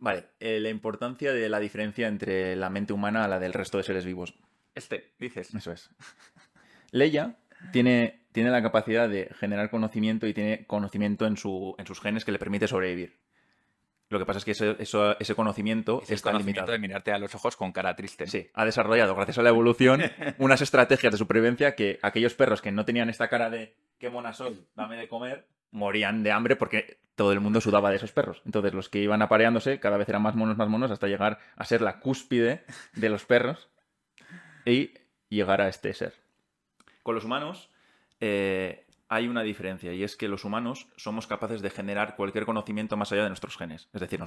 vale, eh, la importancia de la diferencia entre la mente humana a la del resto de seres vivos. Este, dices. Eso es. Leia tiene, tiene la capacidad de generar conocimiento y tiene conocimiento en, su, en sus genes que le permite sobrevivir. Lo que pasa es que ese, eso- ese conocimiento Es está conocimiento limitado. de mirarte a los ojos con cara triste. Sí, ha desarrollado, gracias a la evolución, unas estrategias de supervivencia que aquellos perros que no tenían esta cara de qué mona soy, dame de comer, morían de hambre porque todo el mundo sudaba de esos perros. Entonces los que iban apareándose cada vez eran más monos, más monos, hasta llegar a ser la cúspide de los perros y llegar a este ser. Con los humanos eh, hay una diferencia y es que los humanos somos capaces de generar cualquier conocimiento más allá de nuestros genes. Es decir,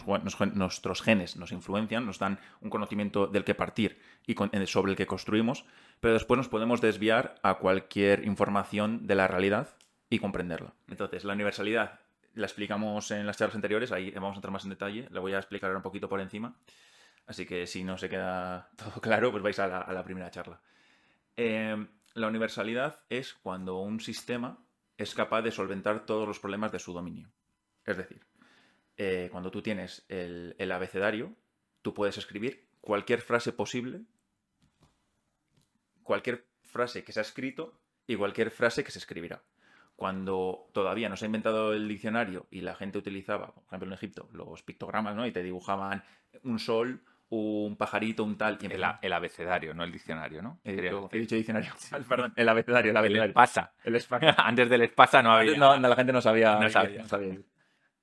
nuestros genes nos influencian, nos dan un conocimiento del que partir y sobre el que construimos, pero después nos podemos desviar a cualquier información de la realidad y comprenderla. Entonces, la universalidad la explicamos en las charlas anteriores, ahí vamos a entrar más en detalle, la voy a explicar ahora un poquito por encima. Así que si no se queda todo claro, pues vais a la, primera charla. Eh, la universalidad es cuando un sistema es capaz de solventar todos los problemas de su dominio. Es decir, eh, cuando tú tienes el, el abecedario, tú puedes escribir cualquier frase posible, cualquier frase que se ha escrito y cualquier frase que se escribirá. Cuando todavía no se ha inventado el diccionario y la gente utilizaba, por ejemplo en Egipto, los pictogramas, ¿no? Y te dibujaban un sol, un pajarito, un tal. El, a- el abecedario, no el diccionario, ¿no? He Quería dicho, decir. he dicho diccionario. Perdón, el abecedario, el El abecedario. espasa. El espa- Antes del espasa no había. no, no, la gente no sabía. No sabía.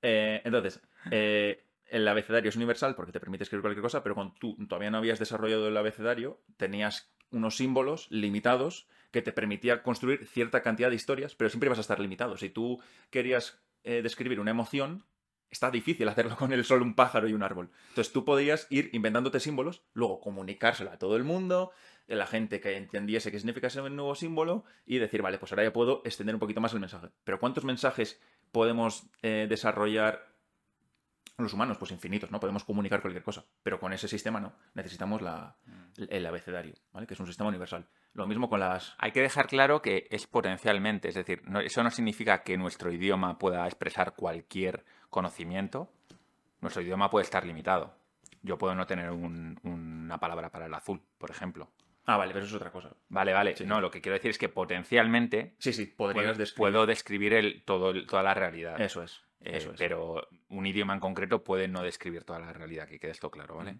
Eh, entonces, eh, el abecedario es universal porque te permite escribir cualquier cosa, pero cuando tú todavía no habías desarrollado el abecedario, tenías unos símbolos limitados que te permitía construir cierta cantidad de historias, pero siempre ibas a estar limitado. Si tú querías eh, describir una emoción, está difícil hacerlo con el sol, un pájaro y un árbol. Entonces tú podrías ir inventándote símbolos, luego comunicárselo a todo el mundo, a la gente que entendiese qué significa ese nuevo símbolo y decir, vale, pues ahora ya puedo extender un poquito más el mensaje. Pero ¿cuántos mensajes podemos eh, desarrollar los humanos? Pues infinitos, ¿no? Podemos comunicar cualquier cosa, pero con ese sistema no. Necesitamos la, el abecedario, ¿vale? Que es un sistema universal. Lo mismo con las... Hay que dejar claro que es potencialmente, es decir, eso no significa que nuestro idioma pueda expresar cualquier conocimiento, nuestro idioma puede estar limitado. Yo puedo no tener una palabra para el azul, por ejemplo. Ah, vale, pero eso es otra cosa. Vale, vale. No, lo que quiero decir es que potencialmente. Sí, sí, podrías puedo, describir. Puedo describir el, todo, toda la realidad. Eso es. Eh, eso es. Pero un idioma en concreto puede no describir toda la realidad, que quede esto claro, ¿vale?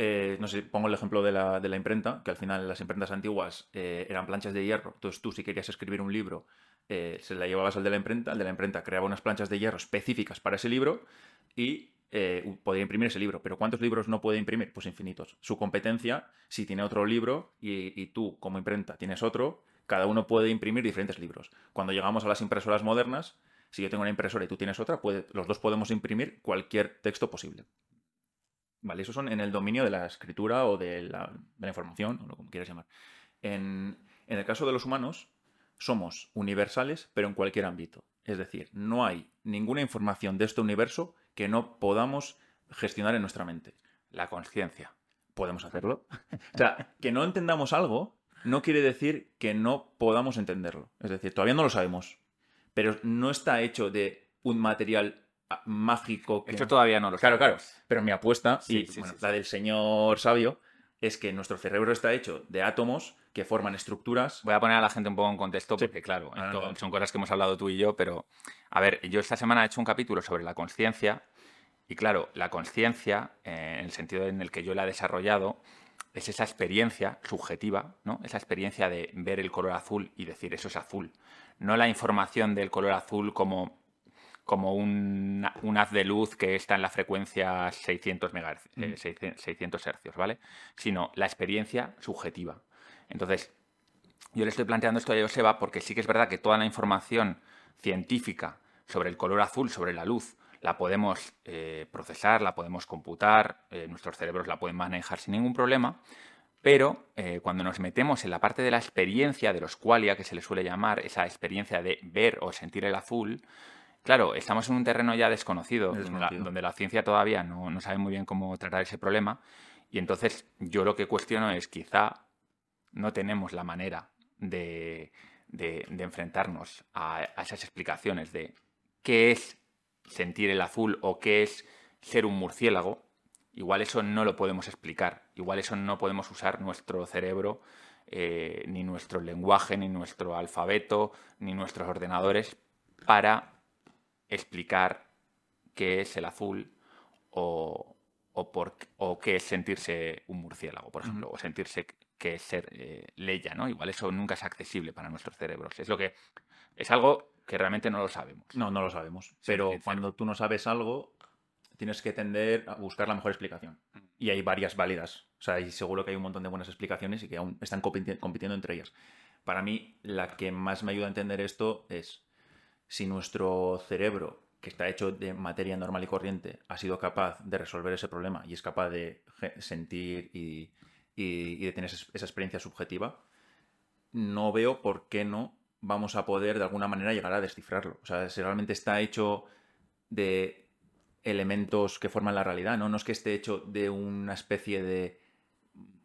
Eh, no sé, pongo el ejemplo de la, de la, imprenta, que al final las imprentas antiguas eh, eran planchas de hierro. Entonces tú, si querías escribir un libro, eh, se la llevabas al de la imprenta, el de la imprenta creaba unas planchas de hierro específicas para ese libro y eh, podía imprimir ese libro. Pero ¿cuántos libros no puede imprimir? Pues infinitos. Su competencia, si tiene otro libro y, y, tú como imprenta tienes otro, cada uno puede imprimir diferentes libros. Cuando llegamos a las impresoras modernas, si yo tengo una impresora y tú tienes otra, los dos podemos imprimir cualquier texto posible. Vale, esos son en el dominio de la escritura o de la, información, o lo como quieras llamar. En, en el caso de los humanos, somos universales, pero en cualquier ámbito. Es decir, no hay ninguna información de este universo que no podamos gestionar en nuestra mente. La conciencia. Podemos hacerlo. o sea, que no entendamos algo no quiere decir que no podamos entenderlo. Es decir, todavía no lo sabemos. Pero no está hecho de un material mágico. Que... Esto todavía no lo Claro, claro. Pero mi apuesta, sí, y sí, bueno, sí, la del señor sabio, es que nuestro cerebro está hecho de átomos que forman estructuras. Voy a poner a la gente un poco en contexto porque, claro, Ah, esto son cosas que hemos hablado tú y yo, pero, a ver, yo esta semana he hecho un capítulo sobre la conciencia y, claro, la conciencia, eh, en el sentido en el que yo la he desarrollado, es esa experiencia subjetiva, ¿no? Esa experiencia de ver el color azul y decir eso es azul. No la información del color azul como como un, un, haz de luz que está en la frecuencia 600 MHz, eh, 600 Hz, ¿vale? Sino la experiencia subjetiva. Entonces, yo le estoy planteando esto a Joseba porque sí que es verdad que toda la información científica sobre el color azul, sobre la luz, la podemos eh, procesar, la podemos computar, eh, nuestros cerebros la pueden manejar sin ningún problema, pero eh, cuando nos metemos en la parte de la experiencia, de los qualia, que se le suele llamar, esa experiencia de ver o sentir el azul, Claro, estamos en un terreno ya desconocido, donde la, donde la, ciencia todavía no, no, sabe muy bien cómo tratar ese problema. Y entonces yo lo que cuestiono es quizá no tenemos la manera de, de, de enfrentarnos a, a, esas explicaciones de qué es sentir el azul o qué es ser un murciélago. Igual eso no lo podemos explicar. Igual eso no podemos usar nuestro cerebro, eh, ni nuestro lenguaje, ni nuestro alfabeto, ni nuestros ordenadores para explicar qué es el azul o, o, por, o qué es sentirse un murciélago, por ejemplo, o sentirse que es ser eh, leya, ¿no? Igual eso nunca es accesible para nuestros cerebros. Es lo que es algo que realmente no lo sabemos. No, no lo sabemos. Pero sí, cuando tú no sabes algo, tienes que tender a buscar la mejor explicación. Y hay varias válidas. O sea, y seguro que hay un montón de buenas explicaciones y que aún están compiti compitiendo entre ellas. Para mí, la que más me ayuda a entender esto es si nuestro cerebro, que está hecho de materia normal y corriente, ha sido capaz de resolver ese problema y es capaz de sentir y, y, y de tener esa experiencia subjetiva, no veo por qué no vamos a poder de alguna manera llegar a descifrarlo. O sea, si realmente está hecho de elementos que forman la realidad, ¿no? No es que esté hecho de una especie de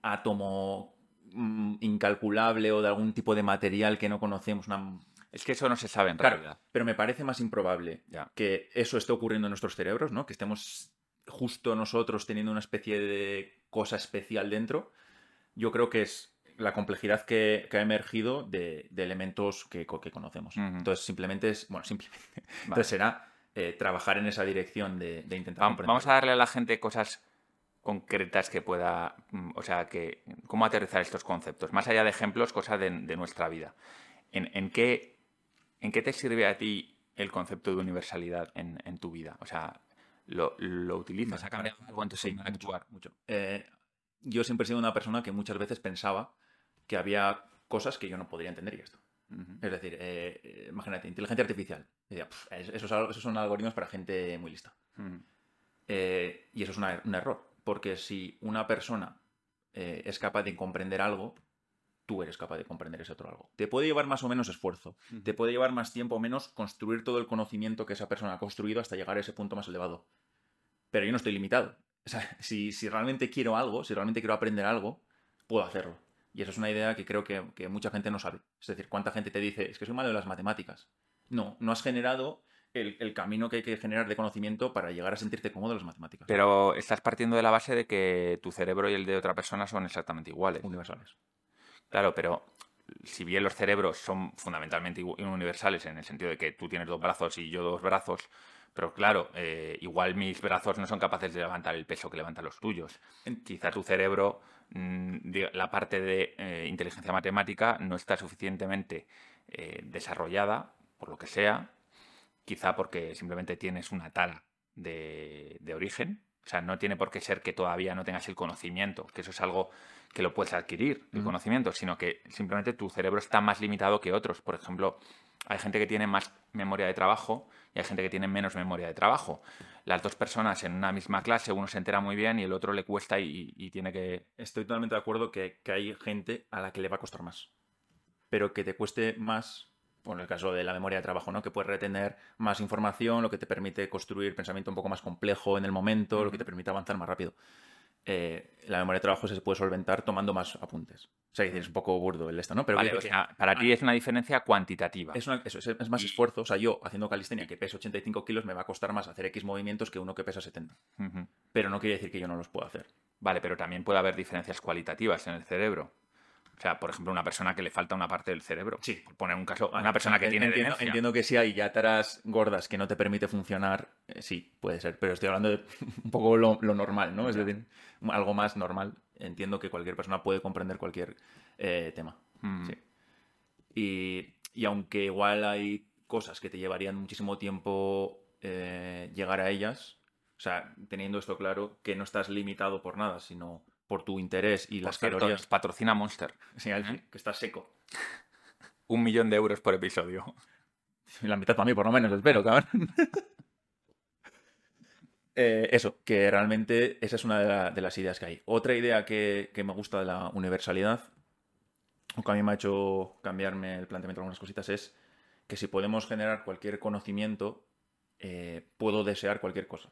átomo mm, incalculable o de algún tipo de material que no conocemos, una es que eso no se sabe en claro, realidad. Pero me parece más improbable ya. que eso esté ocurriendo en nuestros cerebros, ¿no? Que estemos justo nosotros teniendo una especie de cosa especial dentro. Yo creo que es la complejidad que, que ha emergido de, de elementos que, que conocemos. Uh -huh. Entonces, simplemente es. Bueno, simplemente. Vale. Entonces será eh, trabajar en esa dirección de, de intentar. Vamos, vamos a darle a la gente cosas concretas que pueda. mm, O sea, que. ¿Cómo aterrizar estos conceptos? Más allá de ejemplos, cosas de, de nuestra vida. ¿En, en qué ¿En qué te sirve a ti el concepto de universalidad en, en tu vida? O sea, ¿lo, lo utilizas? ¿Ha cambiado algo en tu sí, actuar? Mucho. Eh, yo siempre he sido una persona que muchas veces pensaba que había cosas que yo no podría entender y esto. Es decir, eh, eh, imagínate, inteligencia artificial. Esos, son algoritmos para gente muy lista. Eh, y eso es un error, porque si una persona es capaz de comprender algo, tú eres capaz de comprender ese otro algo. Te puede llevar más o menos esfuerzo, te puede llevar más tiempo o menos construir todo el conocimiento que esa persona ha construido hasta llegar a ese punto más elevado. Pero yo no estoy limitado. O sea, si, si realmente quiero algo, si realmente quiero aprender algo, puedo hacerlo. Y eso es una idea que creo que, mucha gente no sabe. Es decir, ¿cuánta gente te dice, es que soy malo de las matemáticas? No, no has generado el, camino que hay que generar de conocimiento para llegar a sentirte cómodo en las matemáticas. Pero estás partiendo de la base de que tu cerebro y el de otra persona son exactamente iguales. Universales. Claro, pero si bien los cerebros son fundamentalmente universales en el sentido de que tú tienes dos brazos y yo dos brazos, pero claro, eh, igual mis brazos no son capaces de levantar el peso que levantan los tuyos. Quizá tu cerebro Mm, la parte de eh, inteligencia matemática no está suficientemente eh, desarrollada, por lo que sea, quizá porque simplemente tienes una tala de, origen. O sea, no tiene por qué ser que todavía no tengas el conocimiento, que eso es algo que lo puedes adquirir, el conocimiento, sino que simplemente tu cerebro está más limitado que otros. Por ejemplo, hay gente que tiene más memoria de trabajo y hay gente que tiene menos memoria de trabajo. Las dos personas en una misma clase, uno se entera muy bien y el otro le cuesta y, tiene que... Estoy totalmente de acuerdo que, hay gente a la que le va a costar más. Pero que te cueste más, en el caso de la memoria de trabajo, ¿no? Que puedes retener más información, lo que te permite construir pensamiento un poco más complejo en el momento, lo que te permite avanzar más rápido. Eh, la memoria de trabajo se puede solventar tomando más apuntes. O sea, es un poco burdo el esto, ¿no? Pero para ti es una diferencia cuantitativa. Es, es, más esfuerzo. O sea, yo haciendo calistenia que peso 85 kilos me va a costar más hacer X movimientos que uno que pesa 70. Pero no quiere decir que yo no los pueda hacer. Vale, pero también puede haber diferencias cualitativas en el cerebro. O sea, por ejemplo, una persona que le falta una parte del cerebro. Sí. Por poner un caso, una persona que tiene entiendo, entiendo que si hay taras gordas que no te permite funcionar, eh, sí, puede ser. Pero estoy hablando de un poco lo, normal, ¿no? Es decir, algo más normal. Entiendo que cualquier persona puede comprender cualquier eh, tema. Mm. Sí. Y, y, aunque igual hay cosas que te llevarían muchísimo tiempo eh, llegar a ellas, o sea, teniendo esto claro, que no estás limitado por nada, sino por tu interés y las calorías. Patrocina Monster. Sí, ¿Eh? que está seco. Un millón de euros por episodio. La mitad para mí, por lo menos, espero, cabrón. Eh, eso, que realmente esa es una de, las ideas que hay. Otra idea que, me gusta de la universalidad, o que a mí me ha hecho cambiarme el planteamiento de algunas cositas, es que si podemos generar cualquier conocimiento, eh, puedo desear cualquier cosa.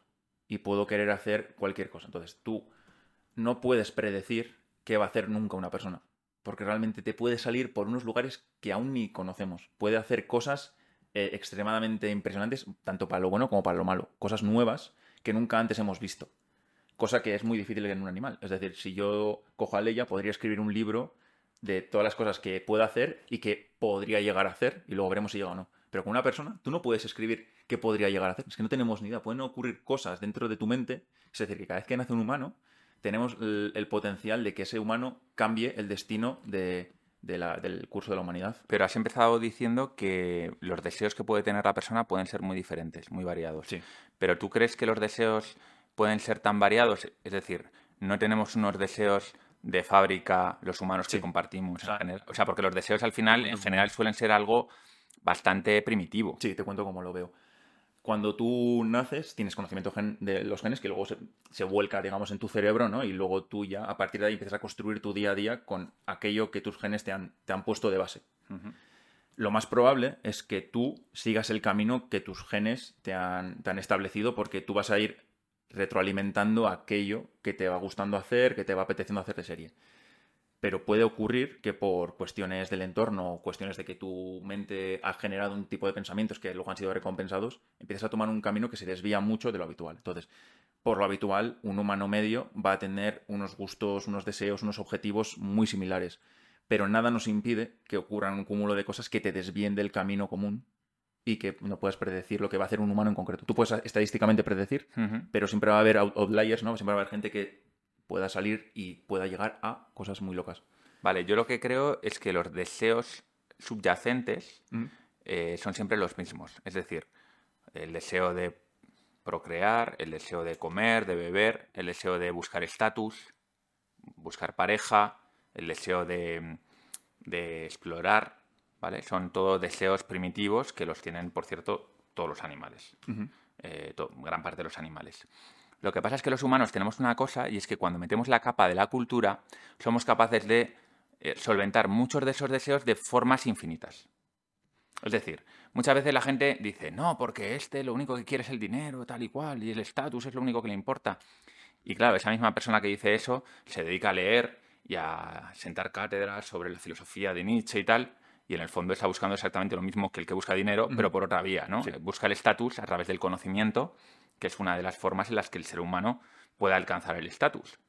Y puedo querer hacer cualquier cosa. Entonces, tú no puedes predecir qué va a hacer nunca una persona. Porque realmente te puede salir por unos lugares que aún ni conocemos. Puede hacer cosas eh, extremadamente impresionantes, tanto para lo bueno como para lo malo. Cosas nuevas que nunca antes hemos visto. Cosa que es muy difícil en un animal. Es decir, si yo cojo a Leia, podría escribir un libro de todas las cosas que pueda hacer y que podría llegar a hacer, y luego veremos si llega o no. Pero con una persona, tú no puedes escribir qué podría llegar a hacer. Es que no tenemos ni idea. Pueden ocurrir cosas dentro de tu mente. Es decir, que cada vez que nace un humano, tenemos el, potencial de que ese humano cambie el destino de, del curso de la humanidad. Pero has empezado diciendo que los deseos que puede tener la persona pueden ser muy diferentes, muy variados. Sí. Pero ¿tú crees que los deseos pueden ser tan variados? Es decir, no tenemos unos deseos de fábrica los humanos que compartimos. O sea, porque los deseos al final, en general, suelen ser algo bastante primitivo. Sí, te cuento cómo lo veo cuando tú naces, tienes conocimiento de los genes que luego se, vuelca, digamos, en tu cerebro, ¿no? Y luego tú ya, a partir de ahí, empiezas a construir tu día a día con aquello que tus genes te han, te han puesto de base. Lo más probable es que tú sigas el camino que tus genes te han, te han establecido porque tú vas a ir retroalimentando aquello que te va gustando hacer, que te va apeteciendo hacer de serie pero puede ocurrir que por cuestiones del entorno o cuestiones de que tu mente ha generado un tipo de pensamientos que luego han sido recompensados, empiezas a tomar un camino que se desvía mucho de lo habitual. Entonces, por lo habitual, un humano medio va a tener unos gustos, unos deseos, unos objetivos muy similares, pero nada nos impide que ocurran un cúmulo de cosas que te desvíen del camino común y que no puedas predecir lo que va a hacer un humano en concreto. Tú puedes estadísticamente predecir, pero siempre va a haber outliers, ¿no? Siempre va a haber gente que pueda salir y pueda llegar a cosas muy locas. Vale, yo lo que creo es que los deseos subyacentes mm. eh, son siempre los mismos. Es decir, el deseo de procrear, el deseo de comer, de beber, el deseo de buscar estatus, buscar pareja, el deseo de, explorar, ¿vale? Son todos deseos primitivos que los tienen, por cierto, todos los animales. Eh, gran parte de los animales. Lo que pasa es que los humanos tenemos una cosa y es que cuando metemos la capa de la cultura somos capaces de eh, solventar muchos de esos deseos de formas infinitas. Es decir, muchas veces la gente dice, no, porque este lo único que quiere es el dinero, tal y cual, y el estatus es lo único que le importa. Y claro, esa misma persona que dice eso se dedica a leer y a sentar cátedras sobre la filosofía de Nietzsche y tal, y en el fondo está buscando exactamente lo mismo que el que busca dinero, pero por otra vía, ¿no? Busca el estatus a través del conocimiento, que es una de las formas en las que el ser humano puede alcanzar el estatus.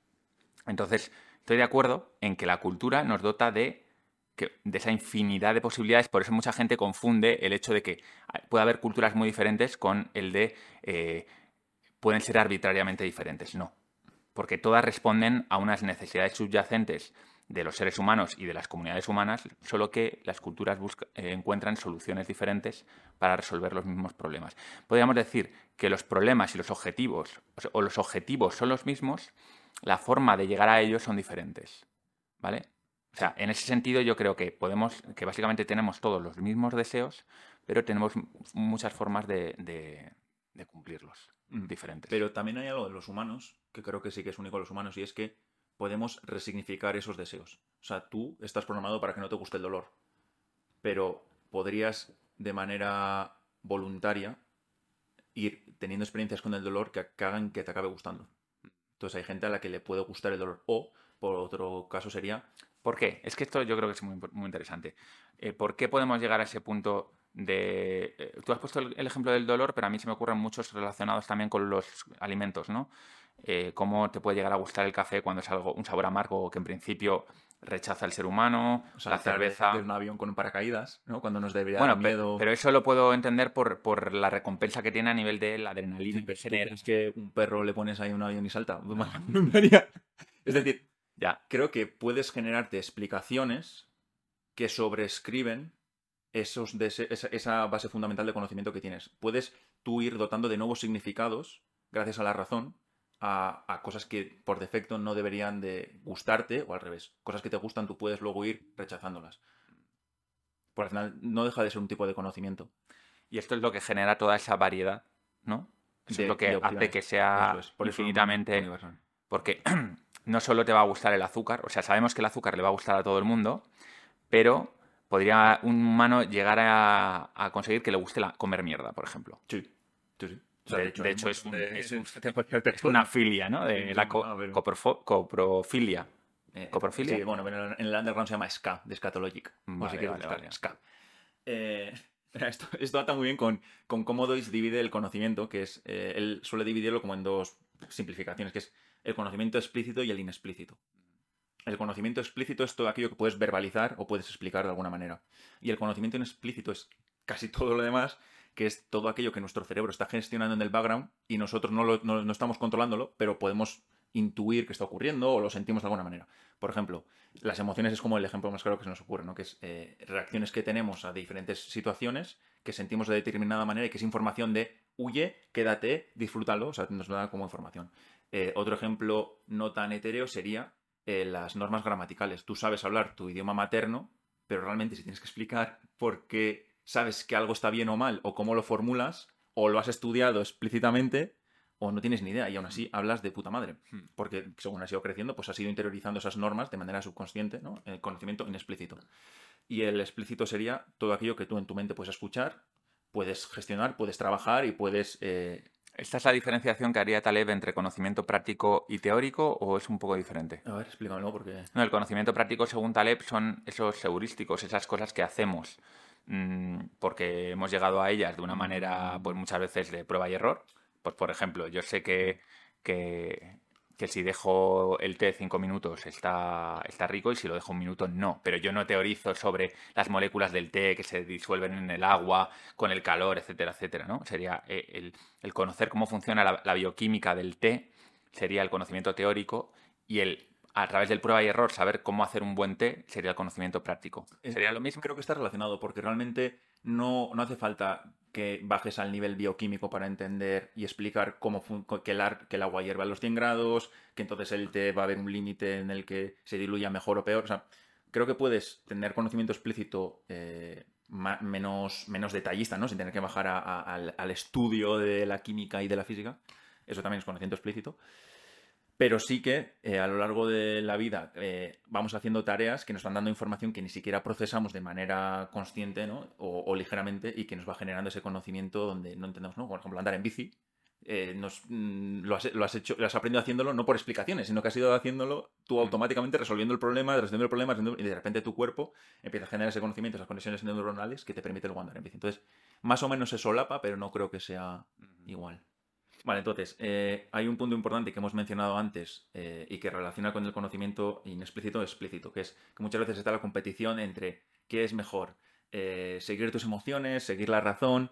Entonces, estoy de acuerdo en que la cultura nos dota de, de esa infinidad de posibilidades, por eso mucha gente confunde el hecho de que puede haber culturas muy diferentes con el de eh, pueden ser arbitrariamente diferentes. No, porque todas responden a unas necesidades subyacentes de los seres humanos y de las comunidades humanas, solo que las culturas eh, encuentran soluciones diferentes para resolver los mismos problemas. Podríamos decir que los problemas y los objetivos, o los objetivos son los mismos, la forma de llegar a ellos son diferentes. ¿Vale? O sea, en ese sentido yo creo que podemos, que básicamente tenemos todos los mismos deseos, pero tenemos muchas formas de, cumplirlos mm. diferentes. Pero también hay algo de los humanos, que creo que sí que es único de los humanos, y es que podemos resignificar esos deseos. O sea, tú estás programado para que no te guste el dolor, pero podrías de manera voluntaria ir teniendo experiencias con el dolor que, hagan que te acabe gustando. Entonces hay gente a la que le puede gustar el dolor. O, por otro caso, sería... ¿Por qué? Es que esto yo creo que es muy, muy interesante. Eh, ¿Por qué podemos llegar a ese punto de... Eh, tú has puesto el, ejemplo del dolor, pero a mí se me ocurren muchos relacionados también con los alimentos, ¿no? Eh, cómo te puede llegar a gustar el café cuando es algo un sabor amargo que en principio rechaza el ser humano, o sea, la cerveza... De un avión con paracaídas, ¿no? Cuando nos debería bueno, miedo... Pero eso lo puedo entender por, por, la recompensa que tiene a nivel de la adrenalina que Es que un perro le pones ahí un avión y salta. es decir, ya. creo que puedes generarte explicaciones que sobrescriben esos esa base fundamental de conocimiento que tienes. Puedes tú ir dotando de nuevos significados, gracias a la razón, a, cosas que por defecto no deberían de gustarte o al revés. Cosas que te gustan tú puedes luego ir rechazándolas. Por al final no deja de ser un tipo de conocimiento. Y esto es lo que genera toda esa variedad, ¿no? es lo que hace que sea infinitamente... Porque no solo te va a gustar el azúcar, o sea, sabemos que el azúcar le va a gustar a todo el mundo, pero podría un humano llegar a, conseguir que le guste la, comer mierda, por ejemplo. Sí, sí, sí. De, hecho, es, una filia, ¿no? De la coprofilia. Eh, ¿Coprofilia? Sí, bueno, en el underground se llama SCA, de Scatologic. Vale, vale, SCA. Eh, esto, esto ata muy bien con, con cómo Dois divide el conocimiento, que es, eh, él suele dividirlo como en dos simplificaciones, que es el conocimiento explícito y el inexplícito. El conocimiento explícito es todo aquello que puedes verbalizar o puedes explicar de alguna manera. Y el conocimiento inexplícito es casi todo lo demás, que es todo aquello que nuestro cerebro está gestionando en el background y nosotros no, no, estamos controlándolo, pero podemos intuir que está ocurriendo o lo sentimos de alguna manera. Por ejemplo, las emociones es como el ejemplo más claro que se nos ocurre, ¿no? que es eh, reacciones que tenemos a diferentes situaciones que sentimos de determinada manera y que es información de huye, quédate, disfrútalo, o sea, nos da como información. Eh, otro ejemplo no tan etéreo sería eh, las normas gramaticales. Tú sabes hablar tu idioma materno, pero realmente si tienes que explicar por qué sabes que algo está bien o mal, o cómo lo formulas, o lo has estudiado explícitamente, o no tienes ni idea, y aún así hablas de puta madre. Hmm. Porque según has ido creciendo, pues has ido interiorizando esas normas de manera subconsciente, ¿no? El conocimiento inexplícito. Y el explícito sería todo aquello que tú en tu mente puedes escuchar, puedes gestionar, puedes trabajar y puedes eh, ¿Esta es la diferenciación que haría Taleb entre conocimiento práctico y teórico o es un poco diferente? A ver, explícamelo porque... No, el conocimiento práctico según Taleb son esos heurísticos, esas cosas que hacemos porque hemos llegado a ellas de una manera, pues muchas veces de prueba y error. Pues por ejemplo, yo sé que, que que si dejo el té cinco minutos está, está rico y si lo dejo un minuto no. Pero yo no teorizo sobre las moléculas del té que se disuelven en el agua con el calor, etcétera, etcétera. ¿no? Sería eh, el, conocer cómo funciona la, bioquímica del té, sería el conocimiento teórico y el a través del prueba y error saber cómo hacer un buen té sería el conocimiento práctico. ¿Sería lo mismo? Creo que está relacionado porque realmente no, no hace falta que bajes al nivel bioquímico para entender y explicar cómo que el, que el agua hierva a los 100 grados, que entonces el té va a haber un límite en el que se diluya mejor o peor. O sea, creo que puedes tener conocimiento explícito eh, menos, menos detallista, ¿no? Sin tener que bajar al, estudio de la química y de la física. Eso también es conocimiento explícito. Pero sí que eh, a lo largo de la vida eh, vamos haciendo tareas que nos van dando información que ni siquiera procesamos de manera consciente ¿no? o, ligeramente y que nos va generando ese conocimiento donde no entendemos, ¿no? Por ejemplo, andar en bici. Eh, nos, mm, lo, has, hecho, lo has aprendido haciéndolo no por explicaciones, sino que has ido haciéndolo tú mm. automáticamente resolviendo el problema, resolviendo el problema, y de repente tu cuerpo empieza a generar ese conocimiento, esas conexiones neuronales que te permiten luego andar en bici. Entonces, más o menos se solapa, pero no creo que sea igual. Vale, entonces, eh, hay un punto importante que hemos mencionado antes eh, y que relaciona con el conocimiento inexplícito o explícito, que es que muchas veces está la competición entre qué es mejor, eh, seguir tus emociones, seguir la razón,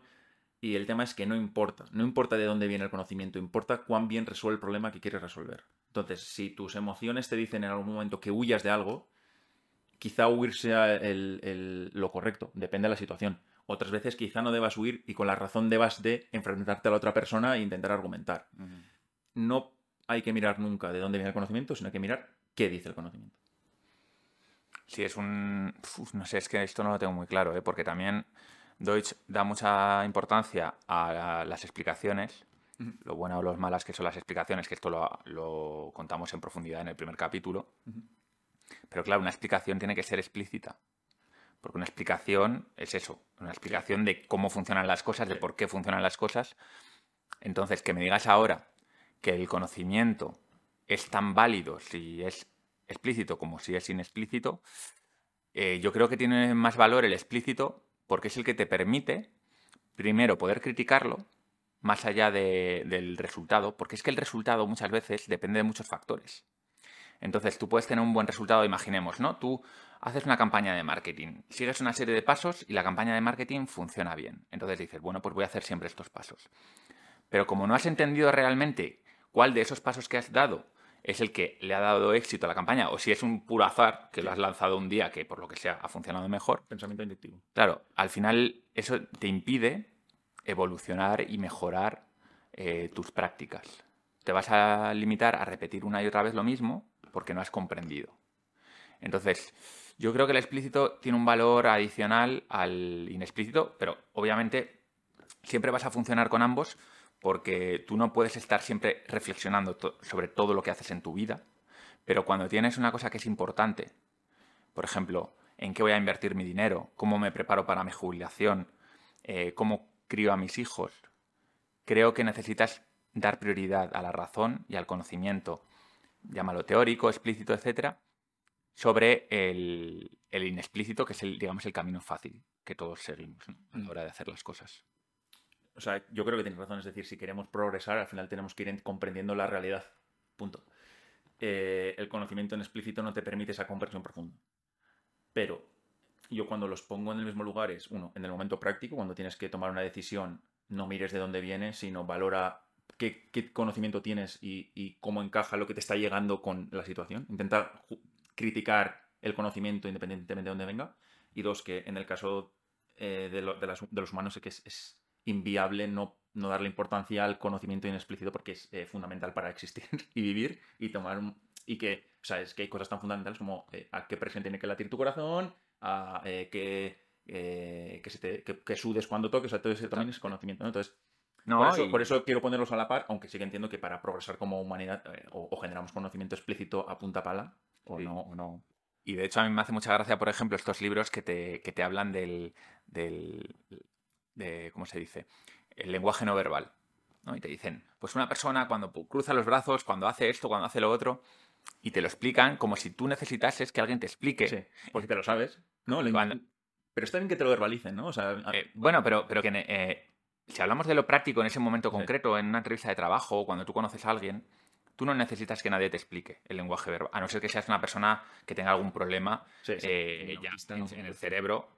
y el tema es que no importa, no importa de dónde viene el conocimiento, importa cuán bien resuelve el problema que quieres resolver. Entonces, si tus emociones te dicen en algún momento que huyas de algo, quizá huir sea lo correcto, depende de la situación. Otras veces quizá no debas huir y con la razón debas de enfrentarte a la otra persona e intentar argumentar. No hay que mirar nunca de dónde viene el conocimiento, sino hay que mirar qué dice el conocimiento. Sí, es un... no sé, es que esto no lo tengo muy claro, ¿eh? porque también Deutsch da mucha importancia a las explicaciones, lo bueno o lo malas que son las explicaciones, que esto lo, contamos en profundidad en el primer capítulo. Pero claro, una explicación tiene que ser explícita. Porque una explicación es eso, una explicación de cómo funcionan las cosas, de por qué funcionan las cosas. Entonces, que me digas ahora que el conocimiento es tan válido si es explícito como si es inexplícito, eh, yo creo que tiene más valor el explícito porque es el que te permite, primero, poder criticarlo más allá del resultado, porque es que el resultado muchas veces depende de muchos factores. Entonces, tú puedes tener un buen resultado, imaginemos, ¿no? Tú haces una campaña de marketing, sigues una serie de pasos y la campaña de marketing funciona bien. Entonces dices, bueno, pues voy a hacer siempre estos pasos. Pero como no has entendido realmente cuál de esos pasos que has dado es el que le ha dado éxito a la campaña, o si es un puro azar que lo has lanzado un día que por lo que sea ha funcionado mejor. Pensamiento inductivo. Claro, al final eso te impide evolucionar y mejorar eh, tus prácticas. Te vas a limitar a repetir una y otra vez lo mismo porque no has comprendido. Entonces, yo creo que el explícito tiene un valor adicional al inexplícito, pero obviamente siempre vas a funcionar con ambos porque tú no puedes estar siempre reflexionando sobre todo lo que haces en tu vida, pero cuando tienes una cosa que es importante, por ejemplo, en qué voy a invertir mi dinero, cómo me preparo para mi jubilación, eh, cómo crío a mis hijos, creo que necesitas dar prioridad a la razón y al conocimiento llámalo teórico, explícito, etcétera, sobre el, inexplícito, que es el, digamos, el camino fácil que todos seguimos a la mm. hora de hacer las cosas. O sea, yo creo que tienes razón, es decir, si queremos progresar, al final tenemos que ir comprendiendo la realidad. Punto. Eh, el conocimiento en explícito no te permite esa comprensión profunda. Pero yo cuando los pongo en el mismo lugar es, uno, en el momento práctico, cuando tienes que tomar una decisión, no mires de dónde viene, sino valora qué, conocimiento tienes y, cómo encaja lo que te está llegando con la situación. Intenta criticar el conocimiento independientemente de dónde venga. Y dos, que en el caso eh, de, los humanos es que es, inviable no, darle importancia al conocimiento inexplícito porque es eh, fundamental para existir y vivir y tomar y que, o sea, es que hay cosas tan fundamentales como eh, a qué presión tiene que latir tu corazón, a que, que, se te, sudes cuando toques, o sea, todo eso también es conocimiento, Entonces, por, eso, quiero ponerlos a la par, aunque sí que entiendo que para progresar como humanidad eh, o, generamos conocimiento explícito a punta pala, o no, o no. Y de hecho a mí me hace mucha gracia, por ejemplo, estos libros que te, que te hablan del, del de, ¿cómo se dice? El lenguaje no verbal. ¿no? Y te dicen, pues una persona cuando cruza los brazos, cuando hace esto, cuando hace lo otro, y te lo explican como si tú necesitases que alguien te explique. Sí, porque te lo sabes, ¿no? Pero está bien que te lo verbalicen, ¿no? O sea, eh, bueno, pero, pero que eh, si hablamos de lo práctico en ese momento concreto, en una entrevista de trabajo o cuando tú conoces a alguien, tú no necesitas que nadie te explique el lenguaje verbal, a no ser que seas una persona que tenga algún problema eh, en, el cerebro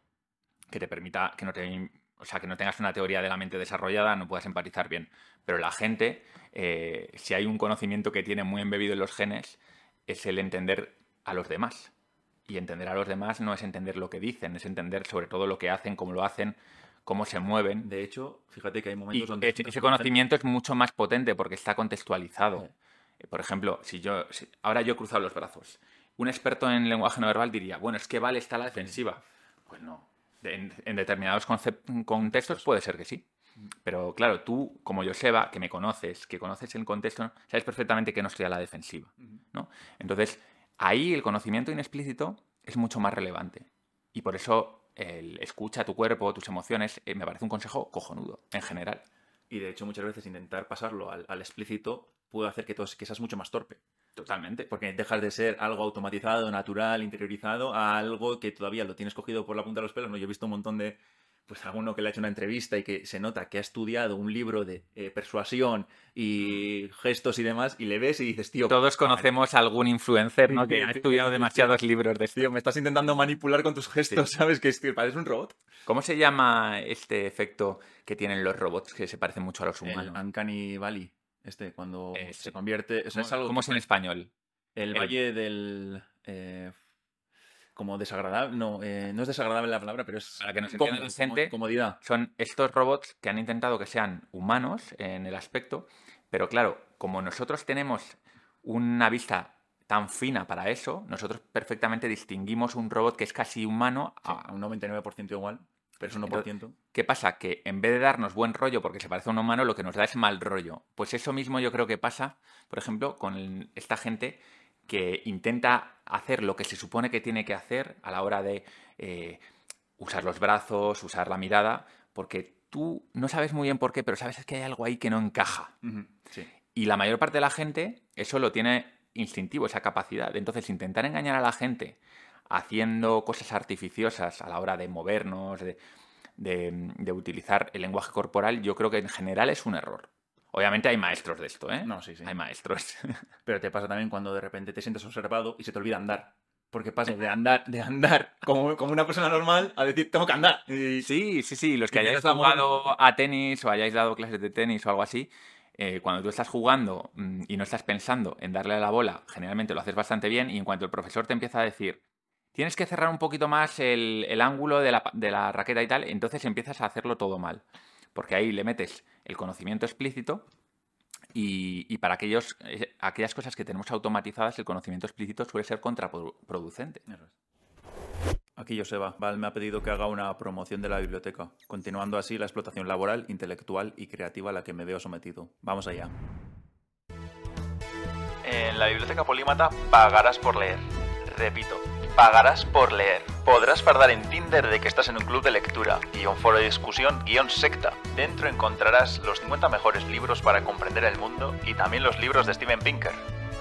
que te permita que no te, o sea, que no tengas una teoría de la mente desarrollada, no puedas empatizar bien. Pero la gente, eh, si hay un conocimiento que tiene muy embebido en los genes, es el entender a los demás. Y entender a los demás no es entender lo que dicen, es entender sobre todo lo que hacen, cómo lo hacen, cómo se mueven. De hecho, fíjate que hay momentos donde... Ese, conocimiento es mucho más potente porque está contextualizado. Eh, por ejemplo, si yo ahora yo he cruzado los brazos un experto en lenguaje no verbal diría, bueno, es que vale está la defensiva. Pues no. En, en determinados contextos puede ser que sí. Pero claro, tú, como Joseba, que me conoces, que conoces el contexto, sabes perfectamente que no estoy a la defensiva. ¿no? Entonces, ahí el conocimiento inexplícito es mucho más relevante. Y por eso el escucha tu cuerpo, tus emociones, eh, me parece un consejo cojonudo, en general. Y de hecho, muchas veces intentar pasarlo al, explícito puede hacer que, que seas mucho más torpe. Totalmente. Porque dejas de ser algo automatizado, natural, interiorizado, a algo que todavía lo tienes cogido por la punta de los pelos. ¿no? Yo he visto un montón de, pues alguno que le ha hecho una entrevista y que se nota que ha estudiado un libro de eh, persuasión y gestos y demás, y le ves y dices, tío. Todos conocemos a algún influencer, ¿no? Que ha estudiado demasiados libros de Tío, me estás intentando manipular con tus gestos, ¿sabes? Que es, pareces un robot. ¿Cómo se llama este efecto que tienen los robots que se parecen mucho a los humanos? El Uncanny Valley. Este, cuando se convierte. ¿Cómo, es, en español? El, valle del. Eh, como desagradable. No, eh, no es desagradable la palabra, pero es. Para que nos entienda gente, comodidad. Son estos robots que han intentado que sean humanos en el aspecto, pero claro, como nosotros tenemos una vista tan fina para eso, nosotros perfectamente distinguimos un robot que es casi humano a un 99% igual. Pero es un 1%. ¿Qué pasa? Que en vez de darnos buen rollo porque se parece a un humano, lo que nos da es mal rollo. Pues eso mismo yo creo que pasa, por ejemplo, con esta gente que intenta hacer lo que se supone que tiene que hacer a la hora de eh, usar los brazos, usar la mirada, porque tú no sabes muy bien por qué, pero sabes que hay algo ahí que no encaja. Y la mayor parte de la gente eso lo tiene instintivo, esa capacidad. Entonces, intentar engañar a la gente haciendo cosas artificiosas a la hora de movernos, de, de utilizar el lenguaje corporal, yo creo que en general es un error. Obviamente hay maestros de esto, ¿eh? No, sí, sí. Hay maestros. Pero te pasa también cuando de repente te sientes observado y se te olvida andar. Porque pasas de andar, de andar como, como una persona normal a decir, tengo que andar. Sí, sí, sí. Los que hayáis jugado a tenis o hayáis dado clases de tenis o algo así, eh, cuando tú estás jugando mm, y no estás pensando en darle a la bola, generalmente lo haces bastante bien y en cuanto el profesor te empieza a decir, tienes que cerrar un poquito más el, el ángulo de la, de la raqueta y tal, entonces empiezas a hacerlo todo mal. Porque ahí le metes el conocimiento explícito y, para aquellos, eh, aquellas cosas que tenemos automatizadas, el conocimiento explícito suele ser contraproducente. Aquí Joseba, Val me ha pedido que haga una promoción de la biblioteca, continuando así la explotación laboral, intelectual y creativa a la que me veo sometido. Vamos allá. En la biblioteca Polímata pagarás por leer. Repito, pagarás por leer. Podrás fardar en Tinder de que estás en un club de lectura, guion foro de discusión, guion secta. Dentro encontrarás los 50 mejores libros para comprender el mundo y también los libros de Steven Pinker.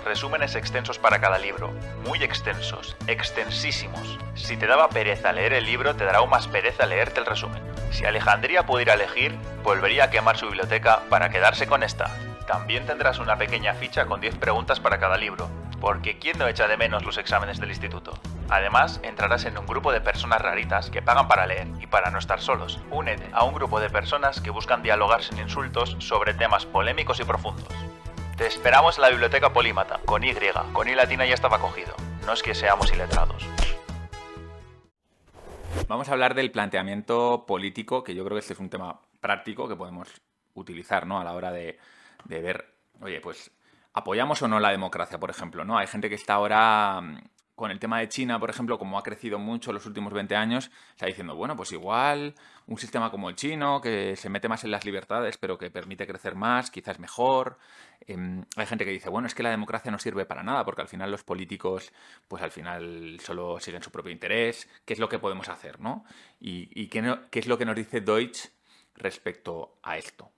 Resúmenes extensos para cada libro, muy extensos, extensísimos. Si te daba pereza leer el libro, te dará aún más pereza leerte el resumen. Si Alejandría pudiera elegir, volvería a quemar su biblioteca para quedarse con esta. También tendrás una pequeña ficha con 10 preguntas para cada libro, porque ¿quién no echa de menos los exámenes del instituto? Además, entrarás en un grupo de personas raritas que pagan para leer y para no estar solos. Únete a un grupo de personas que buscan dialogar sin insultos sobre temas polémicos y profundos. Te esperamos en la biblioteca Polímata, con Y, con I latina ya estaba cogido. No es que seamos iletrados. Vamos a hablar del planteamiento político, que yo creo que este es un tema práctico que podemos utilizar ¿no? a la hora de, de ver, oye, pues apoyamos o no la democracia, por ejemplo, ¿no? Hay gente que está ahora mm, con el tema de China, por ejemplo, como ha crecido mucho en los últimos 20 años, está diciendo, bueno, pues igual un sistema como el chino, que se mete más en las libertades, pero que permite crecer más, quizás mejor. Em, hay gente que dice, bueno, es que la democracia no sirve para nada, porque al final los políticos, pues al final solo siguen su propio interés. ¿Qué es lo que podemos hacer, no? ¿Y, qué, es lo que nos dice Deutsch respecto a esto?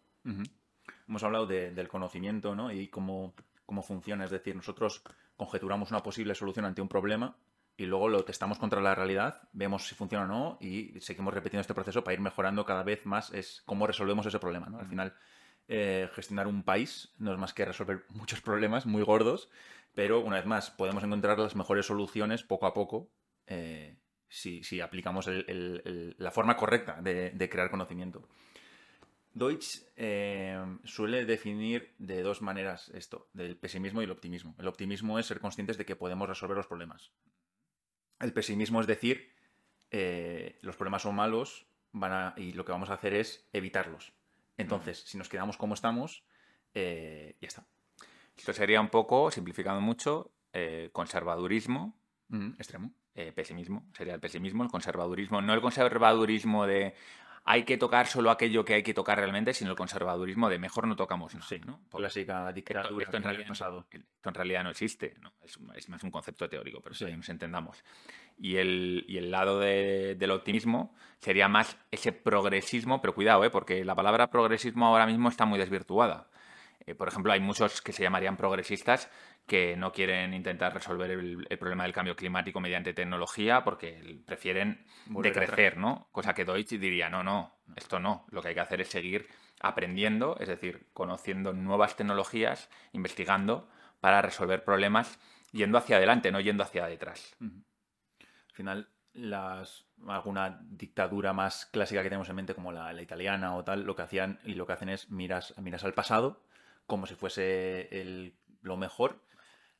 Hemos hablado del conocimiento ¿no? y cómo, cómo funciona. Es decir, nosotros conjeturamos una posible solución ante un problema y luego lo testamos contra la realidad, vemos si funciona o no y seguimos repitiendo este proceso para ir mejorando cada vez más es cómo resolvemos ese problema. ¿no? Al final, eh, gestionar un país no es más que resolver muchos problemas muy gordos, pero una vez más, podemos encontrar las mejores soluciones poco a poco eh, si, aplicamos la forma correcta de crear conocimiento. Deutsch eh, suele definir de dos maneras esto, del pesimismo y el optimismo. El optimismo es ser conscientes de que podemos resolver los problemas. El pesimismo es decir, eh, los problemas son malos van y lo que vamos a hacer es evitarlos. Entonces, si nos quedamos como estamos, eh, ya está. Esto sería un poco, simplificando mucho, conservadurismo Mm, extremo. Pesimismo, sería el pesimismo, el conservadurismo. No el conservadurismo de hay que tocar solo aquello que hay que tocar realmente, sino el conservadurismo de mejor no tocamos nada. Sí, ¿no? Clásica Esto, dictadura esto en que realidad, pasado. esto en realidad no existe, ¿no? Es, es más un concepto teórico, pero Sí. sí. nos entendamos. Y el, y el lado de- del optimismo sería más ese progresismo, pero cuidado, ¿eh? porque la palabra progresismo ahora mismo está muy desvirtuada. Eh, por ejemplo, hay muchos que se llamarían progresistas que no quieren intentar resolver el, el problema del cambio climático mediante tecnología porque prefieren Volver decrecer, ¿no? Cosa que Deutsch diría, no, no, esto no. Lo que hay que hacer es seguir aprendiendo, es decir, conociendo nuevas tecnologías, investigando para resolver problemas yendo hacia adelante, no yendo hacia detrás. Al final, las, alguna dictadura más clásica que tenemos en mente, como la, la italiana o tal, lo que hacían y lo que hacen es miras, miras al pasado como si fuese el- lo mejor.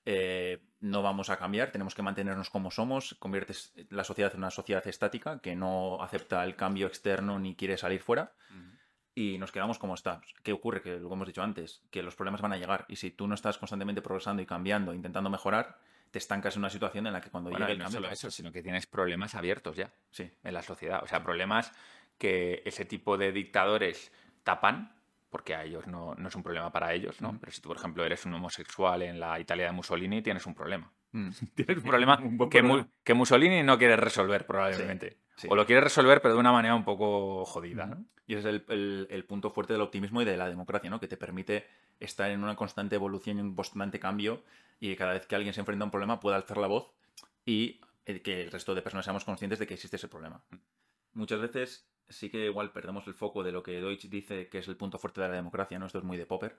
Eh, no vamos a cambiar, tenemos que mantenernos como somos. Conviertes la sociedad en una sociedad estática que no acepta el cambio externo ni quiere salir fuera. y nos quedamos como está. ¿Qué ocurre? Que lo hemos dicho antes, que los problemas van a llegar y si tú no estás constantemente progresando y cambiando, intentando mejorar, te estancas en una situación en la que cuando Bueno, llegue el no cambio... solo eso, sino que tienes problemas abiertos ya Sí, en la sociedad. O sea, problemas que ese tipo de dictadores tapan, porque a ellos no, no es un problema para ellos, ¿no? Pero si tú, por ejemplo, eres un homosexual en la Italia de Mussolini, tienes un problema. Mm. Tienes un problema Un que, Mu- problema. que Mussolini no quiere resolver, probablemente. sí. O lo quiere resolver, pero de una manera un poco jodida, ¿no? Y ese es el, el- el punto fuerte del optimismo y de la democracia, ¿no? Que te permite estar en una constante evolución y un constante cambio y que cada vez que alguien se enfrenta a un problema pueda alzar la voz y eh, que el resto de personas seamos conscientes de que existe ese problema. Muchas veces sí que igual perdemos el foco de lo que Deutsch dice que es el punto fuerte de la democracia, ¿no? Esto es muy de Popper,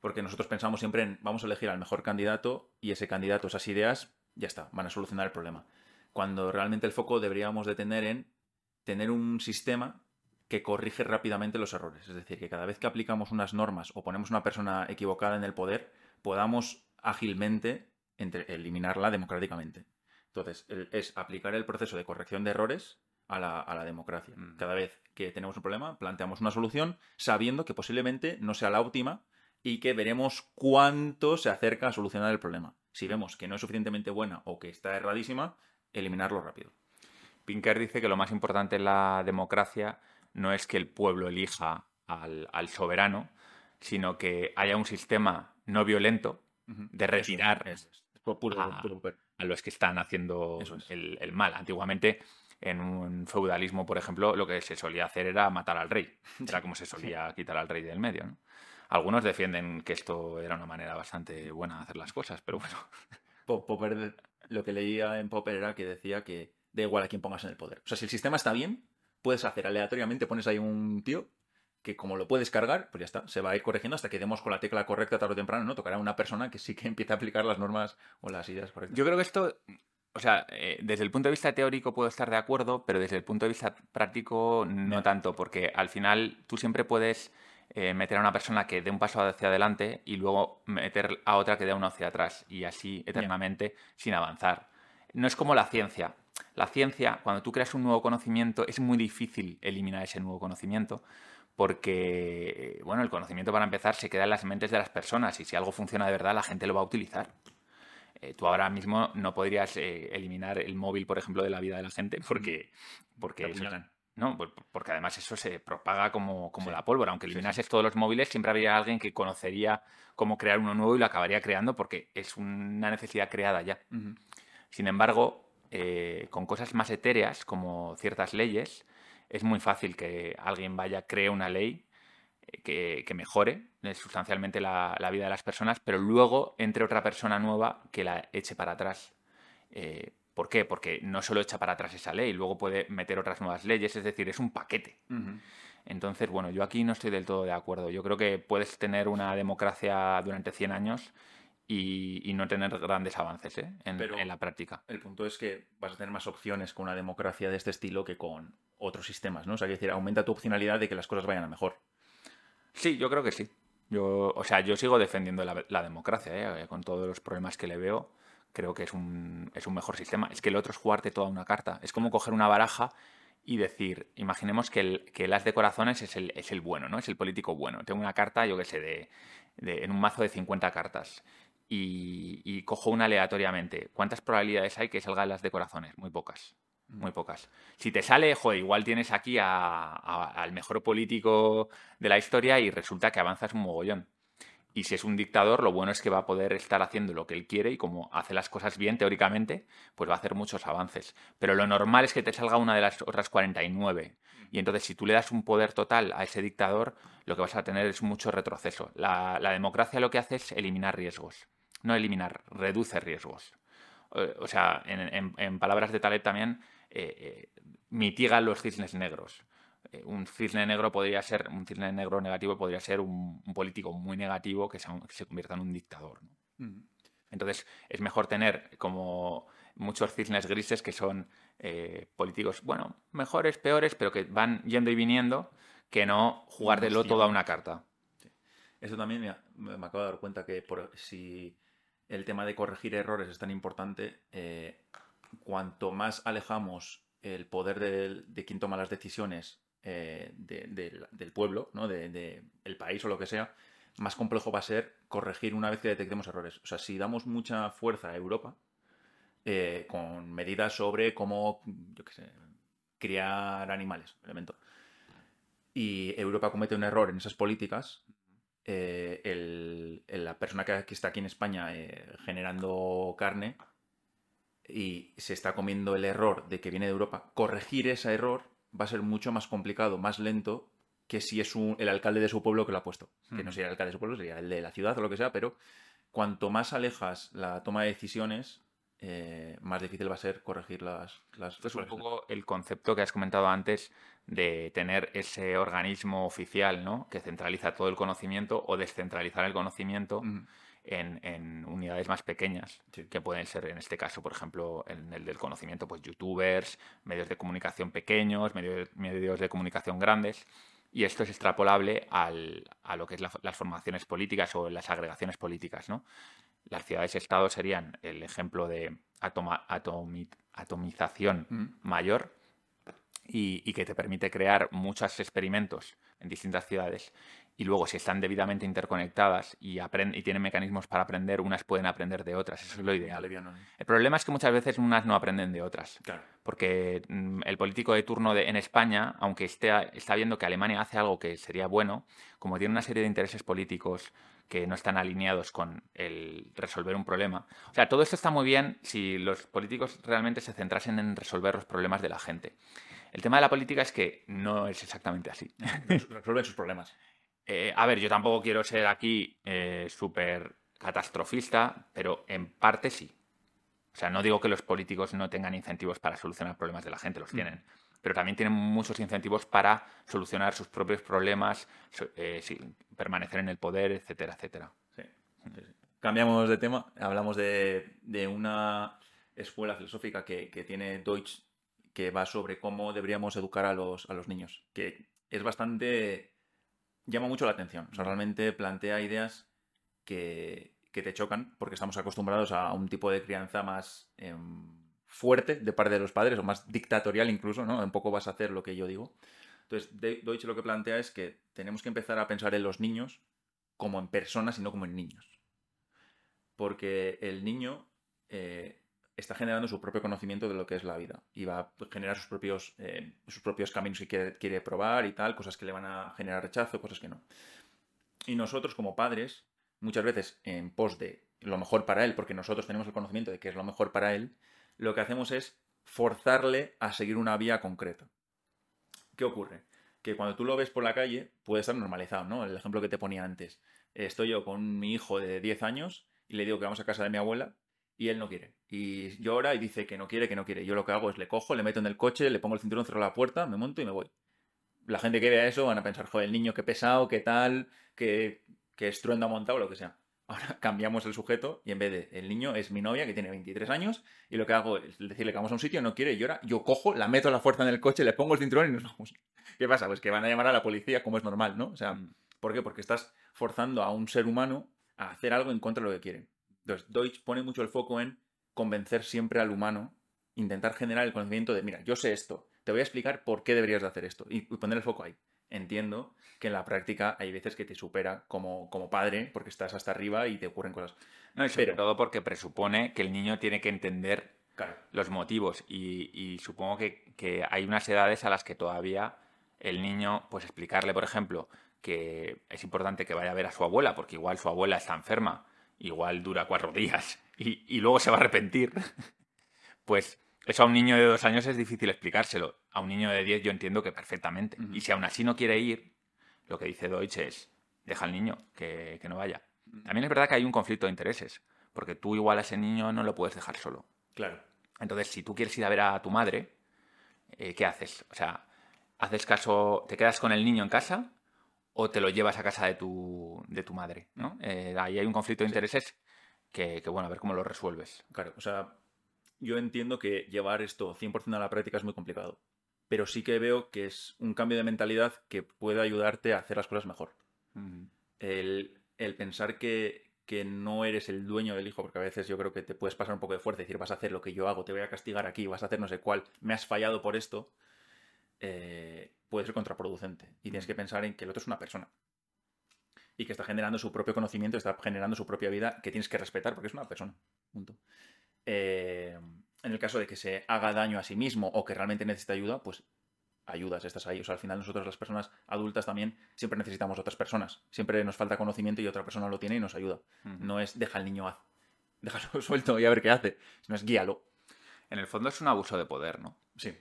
porque nosotros pensamos siempre en vamos a elegir al mejor candidato y ese candidato, esas ideas, ya está, van a solucionar el problema. Cuando realmente el foco deberíamos de tener en tener un sistema que corrige rápidamente los errores. Es decir, que cada vez que aplicamos unas normas o ponemos una persona equivocada en el poder, podamos ágilmente eliminarla democráticamente. Entonces, es aplicar el proceso de corrección de errores a la, a la democracia. Mm. Cada vez que tenemos un problema, planteamos una solución sabiendo que posiblemente no sea la óptima y que veremos cuánto se acerca a solucionar el problema. Si vemos que no es suficientemente buena o que está erradísima, eliminarlo rápido. Pinker dice que lo más importante en la democracia no es que el pueblo elija al, al soberano, sino que haya un sistema no violento de retirar Eso es. Puro- puro- a- puro Popper. a los que están haciendo es. el, el mal. Antiguamente, en un feudalismo, por ejemplo, lo que se solía hacer era matar al rey. Era como se solía quitar al rey del medio. ¿no? Algunos defienden que esto era una manera bastante buena de hacer las cosas, pero bueno. Po- Popper, lo que leía en Popper era que decía que da igual a quién pongas en el poder. O sea, si el sistema está bien, puedes hacer aleatoriamente, pones ahí un tío que como lo puedes cargar, pues ya está, se va a ir corrigiendo hasta que demos con la tecla correcta tarde o temprano, ¿no? Tocará una persona que sí que empiece a aplicar las normas o las ideas correctas. Yo creo que esto, o sea, eh, desde el punto de vista teórico puedo estar de acuerdo, pero desde el punto de vista práctico no tanto, porque al final tú siempre puedes eh, meter a una persona que dé un paso hacia adelante y luego meter a otra que dé uno hacia atrás y así eternamente sin avanzar. No es como la ciencia. La ciencia, cuando tú creas un nuevo conocimiento, es muy difícil eliminar ese nuevo conocimiento porque, bueno, el conocimiento para empezar se queda en las mentes de las personas y si algo funciona de verdad, la gente lo va a utilizar. Eh, tú ahora mismo no podrías eh, eliminar el móvil, por ejemplo, de la vida de la gente porque, porque. ¿no? Por- porque además eso se propaga como, como Sí. la pólvora. Aunque Sí, sí. eliminases todos los móviles, siempre habría alguien que conocería cómo crear uno nuevo y lo acabaría creando porque es una necesidad creada ya. Sin embargo, eh, con cosas más etéreas, como ciertas leyes, es muy fácil que alguien vaya, cree una ley que, que mejore eh, sustancialmente la, la vida de las personas, pero luego entre otra persona nueva que la eche para atrás. Eh, ¿Por qué? Porque no solo echa para atrás esa ley, luego puede meter otras nuevas leyes, es decir, es un paquete. Entonces, bueno, yo aquí no estoy del todo de acuerdo. Yo creo que puedes tener una democracia durante 100 años y, y no tener grandes avances ¿eh? en, Pero- en la práctica. El punto es que vas a tener más opciones con una democracia de este estilo que con otros sistemas, ¿no? O sea, quiero decir, aumenta tu opcionalidad de que las cosas vayan a mejor. Sí, yo creo que sí. Yo, o sea, yo sigo defendiendo la, la democracia, ¿eh? con todos los problemas que le veo. Creo que es un, es un mejor sistema. Es que el otro es jugarte toda una carta. Es como coger una baraja y decir, imaginemos que el, que el as de corazones es el, es el bueno, ¿no? Es el político bueno. Tengo una carta, yo qué sé, de, de- en un mazo de 50 cartas. y, y cojo una aleatoriamente. ¿Cuántas probabilidades hay que salgan las de corazones? Muy pocas. Muy pocas. Si te sale, joder, igual tienes aquí a- a- al mejor político de la historia y resulta que avanzas un mogollón. Y si es un dictador, lo bueno es que va a poder estar haciendo lo que él quiere y como hace las cosas bien teóricamente, pues va a hacer muchos avances. Pero lo normal es que te salga una de las otras 49. Y entonces si tú le das un poder total a ese dictador, lo que vas a tener es mucho retroceso. La, la democracia lo que hace es eliminar riesgos. No eliminar, reduce riesgos. Eh, O sea, en, en- en palabras de Taleb también, eh, mitiga los cisnes negros. Eh, un cisne negro podría ser, un cisne negro negativo podría ser un, un político muy negativo que se, que se convierta en un dictador. ¿no? Entonces, es mejor tener como muchos cisnes grises que son eh, políticos, bueno, mejores, peores, pero que van yendo y viniendo, que no jugártelo todo a una carta. Eso también mira, me me acabo de dar cuenta que por, si el tema de corregir errores es tan importante, eh, cuanto más alejamos el poder del- de, quien toma las decisiones eh, de- del- del pueblo, ¿no? de, de el país o lo que sea, más complejo va a ser corregir una vez que detectemos errores. O sea, si damos mucha fuerza a Europa eh, con medidas sobre cómo, yo qué sé, criar animales, elemento, y Europa comete un error en esas políticas, eh, la persona que, está aquí en España generando carne y se está comiendo el error de que viene de Europa, corregir ese error va a ser mucho más complicado, más lento que si es un- el alcalde de su pueblo que lo ha puesto. Que no sería el alcalde de su pueblo, sería el de la ciudad o lo que sea, pero cuanto más alejas la toma de decisiones, eh, más difícil va a ser corregir las... las Esto es un poco el concepto que has comentado antes de tener ese organismo oficial, ¿no? Que centraliza todo el conocimiento o descentralizar el conocimiento. En, en unidades más pequeñas, Sí. que pueden ser, en este caso, por ejemplo, en el del conocimiento, pues youtubers, medios de comunicación pequeños, medios, medios de comunicación grandes. Y esto es extrapolable al- a lo que es la- las formaciones políticas o las agregaciones políticas, ¿no? Las ciudades-estado serían el ejemplo de atoma- atomi- atomización Ujú. mayor y, y que te permite crear muchos experimentos en distintas ciudades. Y luego, si están debidamente interconectadas y, y tienen mecanismos para aprender, unas pueden aprender de otras. Eso es lo ideal. El problema es que muchas veces unas no aprenden de otras. Claro. Porque mm, el político de turno de- en España, aunque esté, está viendo que Alemania hace algo que sería bueno, como tiene una serie de intereses políticos que no están alineados con el resolver un problema. O sea, todo esto está muy bien si los políticos realmente se centrasen en resolver los problemas de la gente. El tema de la política es que no es exactamente así. Resuelven sus problemas. Eh, a ver, yo tampoco quiero ser aquí eh, súper catastrofista, pero en parte sí. O sea, no digo que los políticos no tengan incentivos para solucionar problemas de la gente, los Mm. tienen. Pero también tienen muchos incentivos para solucionar sus propios problemas, eh, sí, permanecer en el poder, etcétera, etcétera. Sí, sí, sí. Cambiamos de tema, hablamos de, de una escuela filosófica que, que tiene Deutsch que va sobre cómo deberíamos educar a los, a los niños, que es bastante... llama mucho la atención, o sea, realmente plantea ideas que, que te chocan porque estamos acostumbrados a un tipo de crianza más em, fuerte de parte de los padres o más dictatorial incluso, ¿no? Un poco vas a hacer lo que yo digo. Entonces, De- Deutsch lo que plantea es que tenemos que empezar a pensar en los niños como en personas y no como en niños. Porque el niño eh, está generando su propio conocimiento de lo que es la vida y va a generar sus propios, eh, sus propios caminos que quiere, quiere probar y tal, cosas que le van a generar rechazo, cosas que no. Y nosotros como padres, muchas veces en pos de lo mejor para él, porque nosotros tenemos el conocimiento de que es lo mejor para él, lo que hacemos es forzarle a seguir una vía concreta. ¿Qué ocurre? Que cuando tú lo ves por la calle puede estar normalizado, ¿no? El ejemplo que te ponía antes. Estoy yo con mi hijo de 10 años y le digo que vamos a casa de mi abuela y él no quiere. Y llora y dice que no quiere, que no quiere. Yo lo que hago es le cojo, le meto en el coche, le pongo el cinturón, cierro la puerta, me monto y me voy. La gente que vea eso van a pensar, joder, el niño qué pesado, qué tal, que, que estruenda montado, lo que sea. Ahora cambiamos el sujeto y en vez de el niño es mi novia que tiene 23 años y lo que hago es decirle que vamos a un sitio, no quiere, llora, yo cojo, la meto a la fuerza en el coche, le pongo el cinturón y nos vamos. ¿Qué pasa? Pues que van a llamar a la policía como es normal, ¿no? O sea, Mm. ¿por qué? Porque estás forzando a un ser humano a hacer algo en contra de lo que quiere. Entonces, Deutsch pone mucho el foco en convencer siempre al humano, intentar generar el conocimiento de, mira, yo sé esto, te voy a explicar por qué deberías de hacer esto y poner el foco ahí. entiendo que en la práctica hay veces que te supera como, como padre, porque estás hasta arriba y te ocurren cosas. No, y sobre todo porque presupone que el niño tiene que entender Claro. los motivos y, y supongo que, que hay unas edades a las que todavía el niño, pues explicarle, por ejemplo, que es importante que vaya a ver a su abuela, porque igual su abuela está enferma, igual dura cuatro días y, y luego se va a arrepentir, pues eso a un niño de dos años es difícil explicárselo. A un niño de diez yo entiendo que perfectamente. Y si aún así no quiere ir, lo que dice Deutsch es, deja al niño, que, que no vaya. También es verdad que hay un conflicto de intereses, porque tú igual a ese niño no lo puedes dejar solo. Claro. Entonces, si tú quieres ir a ver a tu madre, eh, ¿qué haces? O sea, ¿haces caso, te quedas con el niño en casa o te lo llevas a casa de tu, de tu madre? ¿no? Eh, ahí hay un conflicto de intereses que, que, bueno, a ver cómo lo resuelves. Claro, o sea, yo entiendo que llevar esto 100% a la práctica es muy complicado, pero sí que veo que es un cambio de mentalidad que puede ayudarte a hacer las cosas mejor. El, el pensar que, que no eres el dueño del hijo, porque a veces yo creo que te puedes pasar un poco de fuerza y decir, vas a hacer lo que yo hago, te voy a castigar aquí, vas a hacer no sé cuál, me has fallado por esto, eh, puede ser contraproducente. Y tienes que pensar en que el otro es una persona. Y que está generando su propio conocimiento, está generando su propia vida, que tienes que respetar, porque es una persona. Punto. Eh, en el caso de que se haga daño a sí mismo o que realmente necesita ayuda, pues ayudas, estás ahí. O sea, al final nosotros las personas adultas también siempre necesitamos otras personas. Siempre nos falta conocimiento y otra persona lo tiene y nos ayuda. No es deja al niño haz. Déjalo suelto y a ver qué hace. Sino es guíalo. En el fondo es un abuso de poder, ¿no? Sí.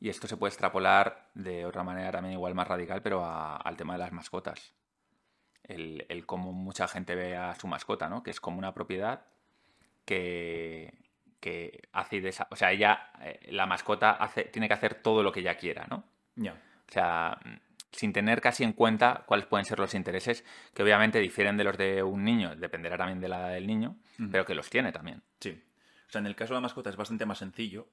Y esto se puede extrapolar de otra manera también igual más radical, pero a- al tema de las mascotas. El, el cómo mucha gente ve a su mascota, ¿no? Que es como una propiedad que, que hace y desa- O sea, ella, eh, la mascota hace, tiene que hacer todo lo que ella quiera, ¿no? Ya. O sea, mm, sin tener casi en cuenta cuáles pueden ser los intereses, que obviamente difieren de los de un niño, dependerá también de la edad del niño, pero que los tiene también. Sí. O sea, en el caso de la mascota es bastante más sencillo,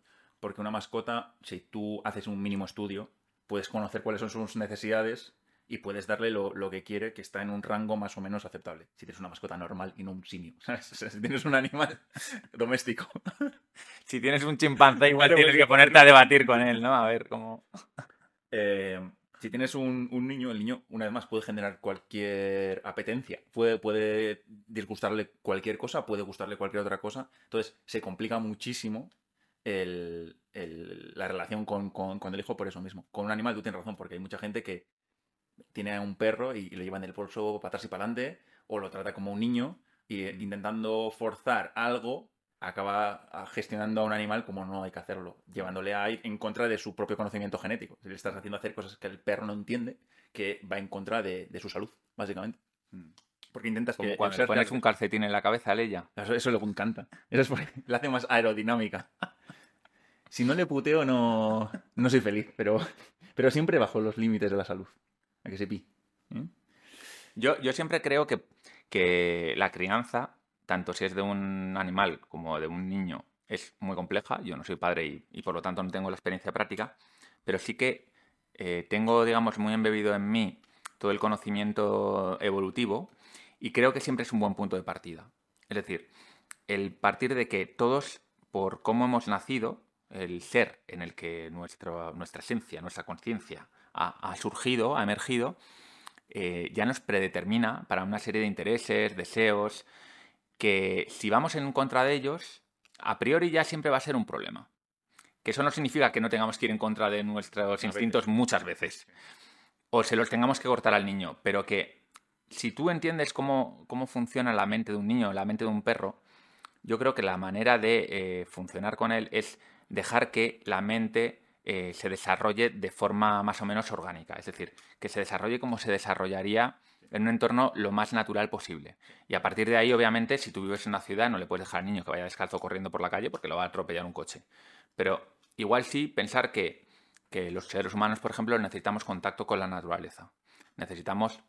porque una mascota, si tú haces un mínimo estudio, puedes conocer cuáles son sus necesidades y puedes darle lo, lo que quiere, que está en un rango más o menos aceptable. Si tienes una mascota normal y no un simio. ¿sabes? O sea, si tienes un animal doméstico. Si tienes un chimpancé, igual Claro, tienes pues, que ponerte a debatir con él, ¿no? A ver cómo. Eh, si tienes un, un niño, el niño, una vez más, puede generar cualquier apetencia. Puede, puede disgustarle cualquier cosa, puede gustarle cualquier otra cosa. Entonces, se complica muchísimo el- el- la relación con, con- con el hijo por eso mismo. Con un animal, tú tienes razón, porque hay mucha gente que tiene a un perro y, y le lleva en el bolso para atrás y para adelante, o lo trata como un niño, y eh, intentando forzar algo, acaba ah, gestionando a un animal como no hay que hacerlo, llevándole a ir en contra de su propio conocimiento genético. Si le estás haciendo hacer cosas que el perro no entiende, que va en contra de, de su salud, básicamente. Porque intentas Como que cuando le pones un calcetín en la cabeza a ella. Eso, eso le encanta. Eso es porque la hace más aerodinámica. Si no le puteo, no, no soy feliz, pero, pero siempre bajo los límites de la salud. A que se pi. ¿Eh? Yo, yo siempre creo que, que la crianza, tanto si es de un animal como de un niño, es muy compleja. Yo no soy padre y, y por lo tanto no tengo la experiencia práctica, pero sí que eh, tengo, digamos, muy embebido en mí todo el conocimiento evolutivo y creo que siempre es un buen punto de partida. Es decir, el partir de que todos, por cómo hemos nacido, el ser en el que nuestro- nuestra esencia, nuestra conciencia ha, ha surgido, ha emergido, eh, ya nos predetermina para una serie de intereses, deseos, que si vamos en contra de ellos, a priori ya siempre va a ser un problema. Que eso no significa que no tengamos que ir en contra de nuestros instintos muchas veces. O se los tengamos que cortar al niño. Pero que si tú entiendes cómo, cómo funciona la mente de un niño, la mente de un perro, yo creo que la manera de eh, funcionar con él es dejar que la mente eh, se desarrolle de forma más o menos orgánica. Es decir, que se desarrolle como se desarrollaría en un entorno lo más natural posible. Y a partir de ahí, obviamente, si tú vives en una ciudad, no le puedes dejar al niño que vaya descalzo corriendo por la calle porque lo va a atropellar un coche. Pero igual sí pensar que, que los seres humanos, por ejemplo, necesitamos contacto con la naturaleza. Necesitamos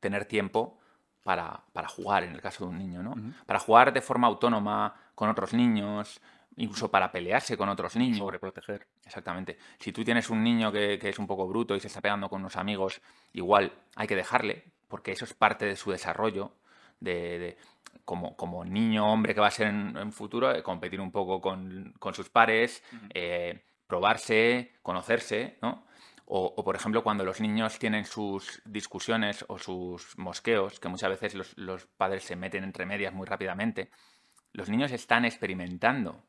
tener tiempo para, para jugar, en el caso de un niño, ¿no? Para jugar de forma autónoma con otros niños, incluso para pelearse con otros niños. Sobreproteger. Exactamente. Si tú tienes un niño que, que es un poco bruto y se está pegando con unos amigos, igual hay que dejarle, porque eso es parte de su desarrollo, de, de- como, como niño, hombre que va a ser en, en futuro, eh, competir un poco con, con sus pares, eh, probarse, conocerse, ¿no? O, o, por ejemplo, cuando los niños tienen sus discusiones o sus mosqueos, que muchas veces los, los padres se meten entre medias muy rápidamente, los niños están experimentando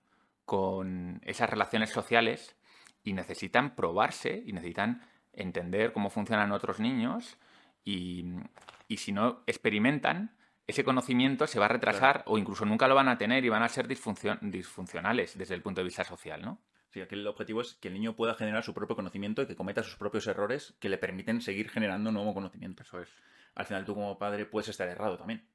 con esas relaciones sociales y necesitan probarse y necesitan entender cómo funcionan otros niños y, y si no experimentan, ese conocimiento se va a retrasar o incluso nunca lo van a tener y van a ser disfuncion disfuncionales desde el punto de vista social, ¿no? Sí, aquí el objetivo es que el niño pueda generar su propio conocimiento y que cometa sus propios errores que le permiten seguir generando nuevo conocimiento. Eso es. Al final tú como padre puedes estar errado también.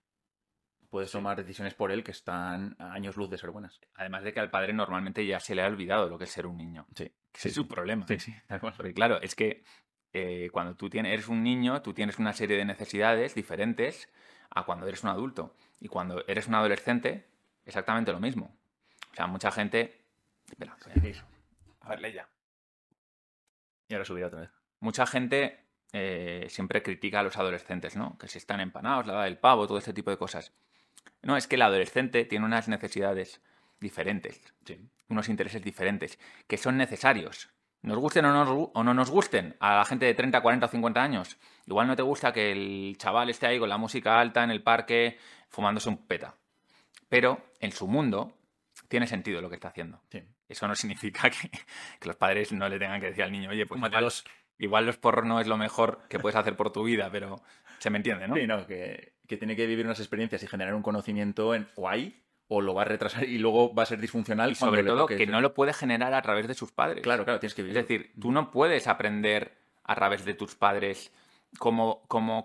Puedes Sí. tomar decisiones por él que están a años luz de ser buenas. Además de que al padre normalmente ya se le ha olvidado lo que es ser un niño. Sí. Que es su problema. Sí, sí. Porque claro, es que eh, cuando tú tienes, eres un niño, tú tienes una serie de necesidades diferentes a cuando eres un adulto. Y cuando eres un adolescente, exactamente lo mismo. O sea, mucha gente... Espera, a ver, lee ya. Y ahora subirá otra vez. Mucha gente eh, siempre critica a los adolescentes, ¿no? Que si están empanados, la edad del pavo, todo este tipo de cosas. No, es que el adolescente tiene unas necesidades diferentes, Sí. unos intereses diferentes, que son necesarios. Nos gusten o no, o no nos gusten a la gente de 30, 40 o 50 años. Igual no te gusta que el chaval esté ahí con la música alta en el parque fumándose un peta. Pero en su mundo tiene sentido lo que está haciendo. Sí. Eso no significa que, que los padres no le tengan que decir al niño, oye, pues igual, igual los porros no es lo mejor que puedes hacer por tu vida, pero se me entiende, ¿no? Sí, no, que, que tiene que vivir unas experiencias y generar un conocimiento en, o ahí, o lo va a retrasar y luego va a ser disfuncional. Y sobre todo que no lo puede generar a través de sus padres. Claro, claro, tienes que Es vivir. decir, tú no puedes aprender a través de tus padres cómo, cómo,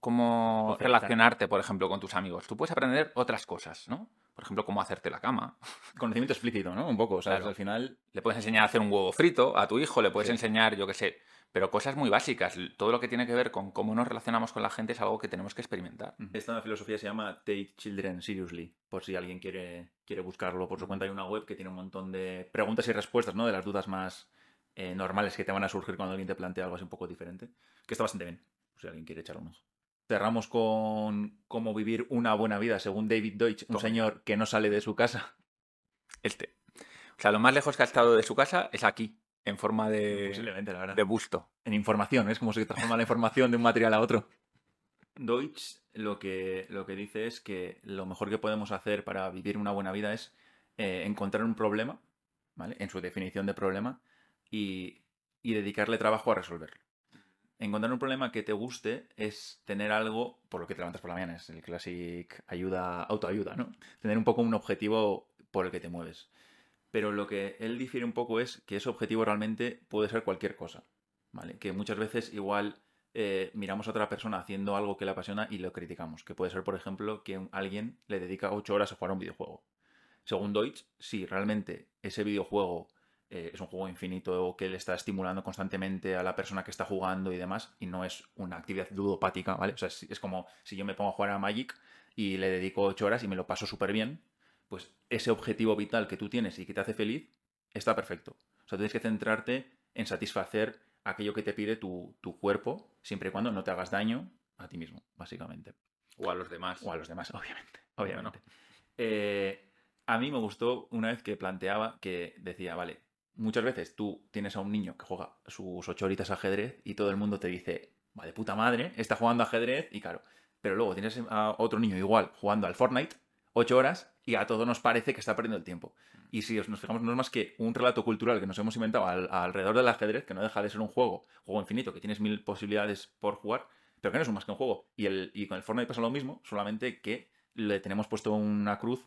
cómo, relacionarte, por ejemplo, con tus amigos. Tú puedes aprender otras cosas, ¿no? Por ejemplo, cómo hacerte la cama. Conocimiento explícito, ¿no? Un poco, o sea, Claro. al final... Le puedes enseñar a hacer un huevo frito a tu hijo, le puedes Sí. enseñar, yo qué sé, pero cosas muy básicas. Todo lo que tiene que ver con cómo nos relacionamos con la gente es algo que tenemos que experimentar. Esta filosofía se llama Take Children Seriously, por si alguien quiere, quiere buscarlo por su cuenta. Hay una web que tiene un montón de preguntas y respuestas, ¿no? De las dudas más eh, normales que te van a surgir cuando alguien te plantea algo así un poco diferente. Que está bastante bien, por si alguien quiere echarle un ojo. Cerramos con cómo vivir una buena vida, según David Deutsch, un Toma. señor que no sale de su casa. Este. O sea, lo más lejos que ha estado de su casa es aquí, en forma de, Posiblemente, la verdad. de busto. en información, es como se transforma la información de un material a otro. Deutsch lo que, lo que dice es que lo mejor que podemos hacer para vivir una buena vida es eh, encontrar un problema, ¿vale? En su definición de problema, y, y dedicarle trabajo a resolverlo. Encontrar un problema que te guste es tener algo por lo que te levantas por la mañana, es el classic ayuda, autoayuda, ¿no? Tener un poco un objetivo por el que te mueves. Pero lo que él difiere un poco es que ese objetivo realmente puede ser cualquier cosa. ¿vale? Que muchas veces igual eh, miramos a otra persona haciendo algo que le apasiona y lo criticamos. Que puede ser, por ejemplo, que alguien le dedica 8 horas a jugar a un videojuego. Según Deutsch, si realmente ese videojuego eh, es un juego infinito que le está estimulando constantemente a la persona que está jugando y demás, y no es una actividad ludopática, ¿vale? O sea, es, es como si yo me pongo a jugar a Magic y le dedico 8 horas y me lo paso súper bien, pues ese objetivo vital que tú tienes y que te hace feliz está perfecto. O sea, tienes que centrarte en satisfacer aquello que te pide tu, tu cuerpo, siempre y cuando no te hagas daño a ti mismo, básicamente. O a los demás. O a los demás, obviamente. obviamente. Eh, a mí me gustó una vez que planteaba que decía, vale, muchas veces tú tienes a un niño que juega sus ocho horitas ajedrez y todo el mundo te dice, va de puta madre, está jugando ajedrez y claro, pero luego tienes a otro niño igual jugando al Fortnite ocho horas y a todos nos parece que está perdiendo el tiempo. Y si os- nos fijamos, no es más que un relato cultural que nos hemos inventado al- alrededor del ajedrez, que no deja de ser un juego, juego infinito, que tienes mil posibilidades por jugar, pero que no es más que un juego. Y, el, y con el Fortnite pasa lo mismo, solamente que le tenemos puesto una cruz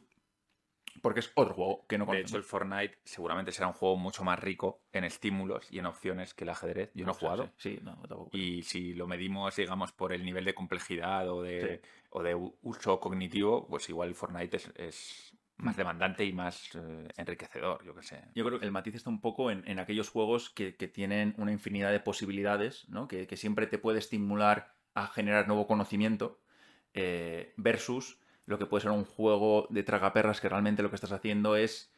porque es otro juego que no De hecho, conocemos. el Fortnite seguramente será un juego mucho más rico en estímulos y en opciones que el ajedrez. Yo no he jugado. Sí, sí, no, tampoco. Y si lo medimos, digamos, por el nivel de complejidad o de, Sí. o de uso cognitivo, pues igual el Fortnite es, es más Mm. demandante y más eh, enriquecedor, yo qué sé. Yo creo que el matiz está un poco en, en aquellos juegos que, que tienen una infinidad de posibilidades, ¿no? que, que siempre te puede estimular a generar nuevo conocimiento, eh, versus lo que puede ser un juego de tragaperras que realmente lo que estás haciendo es.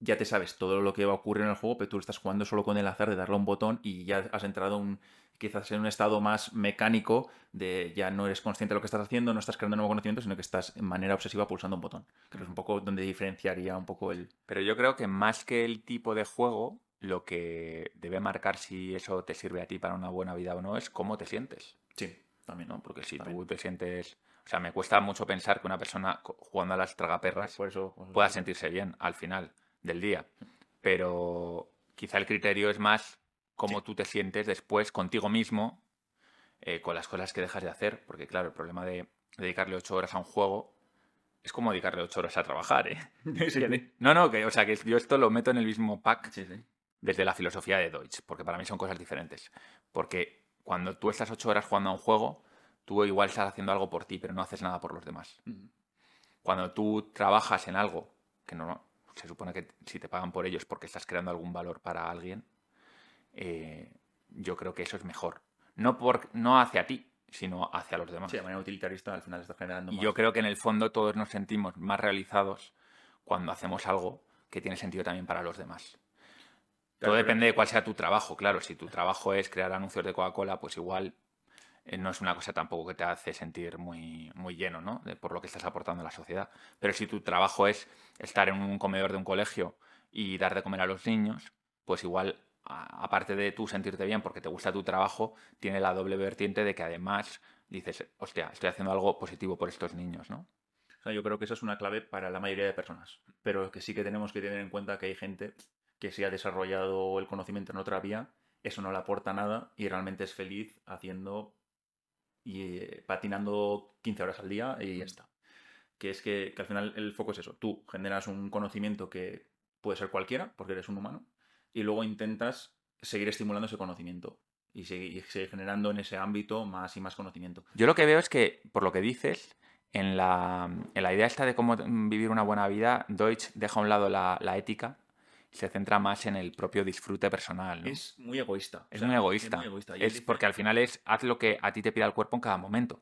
Ya te sabes todo lo que va a ocurrir en el juego, pero tú estás jugando solo con el azar de darle un botón y ya has entrado un, quizás en un estado más mecánico de ya no eres consciente de lo que estás haciendo, no estás creando nuevo conocimiento, sino que estás en manera obsesiva pulsando un botón. Que es un poco donde diferenciaría un poco el, Pero yo creo que más que el tipo de juego, lo que debe marcar si eso te sirve a ti para una buena vida o no es cómo te sientes. Sí, también. ¿no? Porque si También. tú te sientes... O sea, me cuesta mucho pensar que una persona jugando a las tragaperras Por eso. por eso- pueda sentirse bien al final del día. Pero quizá el criterio es más cómo Sí. tú te sientes después contigo mismo eh, con las cosas que dejas de hacer. Porque claro, el problema de dedicarle ocho horas a un juego es como dedicarle ocho horas a trabajar, ¿eh? Sí, sí. No, no, que, o sea, que yo esto lo meto en el mismo pack desde la filosofía de Deutsch, porque para mí son cosas diferentes. Porque cuando tú estás ocho horas jugando a un juego, tú igual estás haciendo algo por ti, pero no haces nada por los demás. Mm. Cuando tú trabajas en algo, que no se supone que si te pagan por ello es porque estás creando algún valor para alguien, eh, yo creo que eso es mejor. No, por, no hacia ti, sino hacia los demás. Sí, de manera utilitarista al final estás generando Y más. yo creo que en el fondo todos nos sentimos más realizados cuando hacemos algo que tiene sentido también para los demás. Claro, Todo pero- depende de cuál sea tu trabajo, claro. Si tu trabajo es crear anuncios de Coca-Cola, pues igual no es una cosa tampoco que te hace sentir muy, muy lleno, ¿no? De- por lo que estás aportando a la sociedad. Pero si tu trabajo es estar en un comedor de un colegio y dar de comer a los niños, pues igual, aparte de tú sentirte bien porque te gusta tu trabajo, tiene la doble vertiente de que además dices, hostia, estoy haciendo algo positivo por estos niños, ¿no? O sea, yo creo que eso es una clave para la mayoría de personas. Pero que sí que tenemos que tener en cuenta que hay gente que si ha desarrollado el conocimiento en otra vía, eso no le aporta nada y realmente es feliz haciendo y eh, patinando 15 horas al día y ya está. Que es que, que al final el foco es eso. Tú generas un conocimiento que puede ser cualquiera, porque eres un humano, y luego intentas seguir estimulando ese conocimiento y seguir, generando en ese ámbito más y más conocimiento. Yo lo que veo es que, por lo que dices, en la, en la idea esta de cómo vivir una buena vida, Deutsch deja a un lado la, la ética se centra más en el propio disfrute personal. ¿no? Es muy egoísta. Es O sea, muy egoísta. muy egoísta. Es porque al final es haz lo que a ti te pida el cuerpo en cada momento.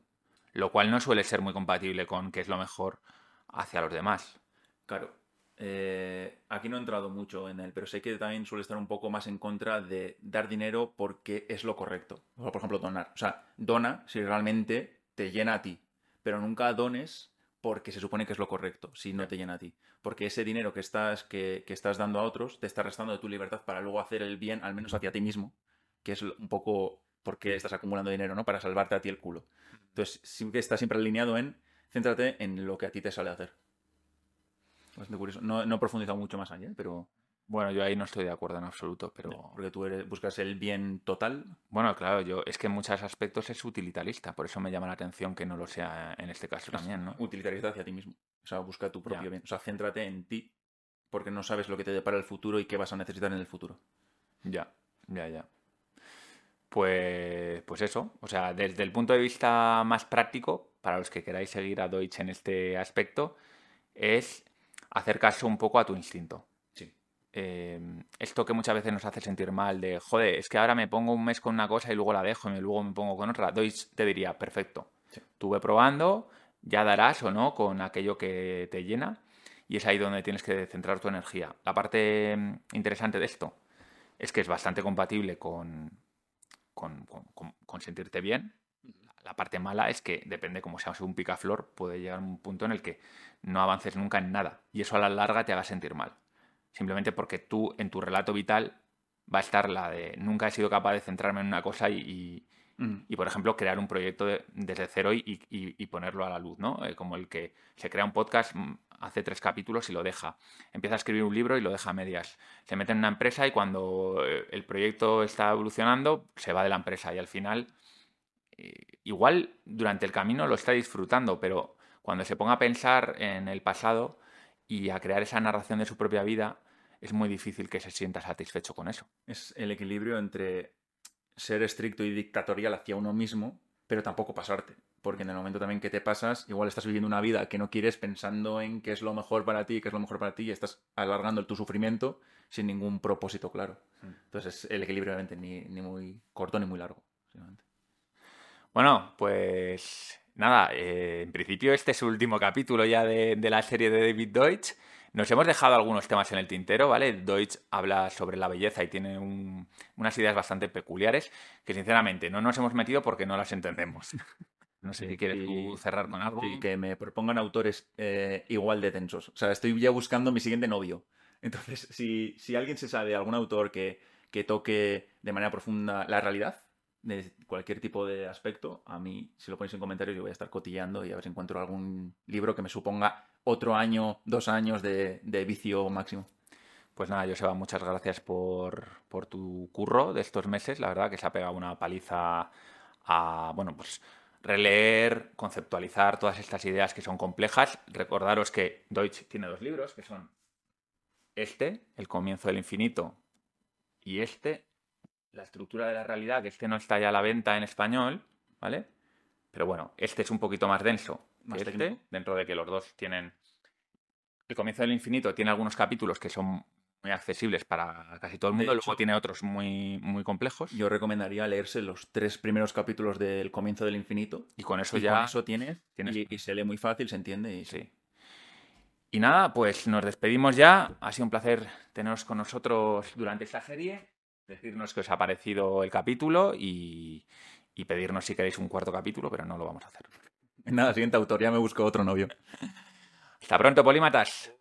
Lo cual no suele ser muy compatible con qué es lo mejor hacia los demás. Claro. eh, aquí no he entrado mucho en él, pero sé que también suele estar un poco más en contra de dar dinero porque es lo correcto. Por ejemplo, donar. O sea, dona si realmente te llena a ti, pero nunca dones porque se supone que es lo correcto, si no te llena a ti. Porque ese dinero que estás, que, que estás dando a otros te está restando de tu libertad para luego hacer el bien, al menos hacia ti mismo, que es un poco porque estás acumulando dinero, ¿no? Para salvarte a ti el culo. Entonces, sí que está siempre alineado en céntrate en lo que a ti te sale hacer. Bastante curioso. No, no he profundizado mucho más allá, pero. Bueno, yo ahí no estoy de acuerdo en absoluto, pero Porque tú eres- buscas el bien total. bueno, claro, yo es que en muchos aspectos es utilitarista, por eso me llama la atención que no lo sea en este caso también, ¿no? Utilitarizar hacia ti mismo. O sea, busca tu propio Ya. bien. O sea, céntrate en ti. Porque no sabes lo que te depara el futuro y qué vas a necesitar en el futuro. Ya, ya, ya. Pues, pues eso, o sea, desde el punto de vista más práctico, para los que queráis seguir a Deutsch en este aspecto, es hacer caso un poco a tu instinto. Eh, esto que muchas veces nos hace sentir mal de, joder, es que ahora me pongo un mes con una cosa y luego la dejo y luego me pongo con otra. Deutsch te diría, perfecto. Sí. Tú ve probando, ya darás o no con aquello que te llena y es ahí donde tienes que centrar tu energía. La parte mm, interesante de esto es que es bastante compatible con, con, con- con- con sentirte bien. La parte mala es que depende como seas un picaflor, puede llegar a un punto en el que no avances nunca en nada y eso a la larga te haga sentir mal. Simplemente porque tú en tu relato vital va a estar la de nunca he sido capaz de centrarme en una cosa y, y- Mm. y, por ejemplo, crear un proyecto de- desde cero y, y- y ponerlo a la luz, ¿no? Eh, como el que se crea un podcast, mm, hace tres capítulos y lo deja. Empieza a escribir un libro y lo deja a medias. Se mete en una empresa y cuando eh, el proyecto está evolucionando, se va de la empresa y al final, eh, igual durante el camino lo está disfrutando, pero cuando se ponga a pensar en el pasado y a crear esa narración de su propia vida, es muy difícil que se sienta satisfecho con eso. Es el equilibrio entre ser estricto y dictatorial hacia uno mismo, pero tampoco pasarte. Porque en el momento también que te pasas, igual estás viviendo una vida que no quieres pensando en qué es lo mejor para ti, qué es lo mejor para ti, y estás alargando tu sufrimiento sin ningún propósito claro. Entonces el equilibrio obviamente ni, ni muy corto ni muy largo. Bueno, pues nada, eh, en principio este es el último capítulo ya de, de la serie de David Deutsch. Nos hemos dejado algunos temas en el tintero, ¿vale? Deutsch habla sobre la belleza y tiene un- unas ideas bastante peculiares que sinceramente no nos hemos metido porque no las entendemos. No sé si quieres tú Y- cerrar con algo. Sí, que me propongan autores eh, igual de tensos. O sea, estoy ya buscando mi siguiente novio. Entonces, si, si alguien se sabe, algún autor que, que toque de manera profunda la realidad, de cualquier tipo de aspecto, a mí, si lo ponéis en comentarios, yo voy a estar cotillando y a ver si encuentro algún libro que me suponga otro año, dos años de, de vicio máximo. Pues nada, Joseba, muchas gracias por, por, tu curro de estos meses. La verdad que se ha pegado una paliza a, bueno, pues releer, conceptualizar todas estas ideas que son complejas. Recordaros que Deutsch tiene dos libros, que son este, El comienzo del infinito, y este, La estructura de la realidad, que este no está ya a la venta en español, ¿vale? Pero bueno, este es un poquito más denso más que este, dentro de que los dos tienen... El comienzo del infinito tiene algunos capítulos que son muy accesibles para casi todo el mundo, luego tiene otros muy, muy complejos. Yo recomendaría leerse los tres primeros capítulos del Comienzo del Infinito. Y con eso ya... eso tienes, Y, se lee muy fácil, se entiende. Y... Sí. Y nada, pues nos despedimos ya. Ha sido un placer teneros con nosotros durante esta serie, decirnos que os ha parecido el capítulo y, y pedirnos si queréis un cuarto capítulo, pero no lo vamos a hacer. Nada, siguiente autor, ya me busco otro novio. Hasta pronto, polímatas.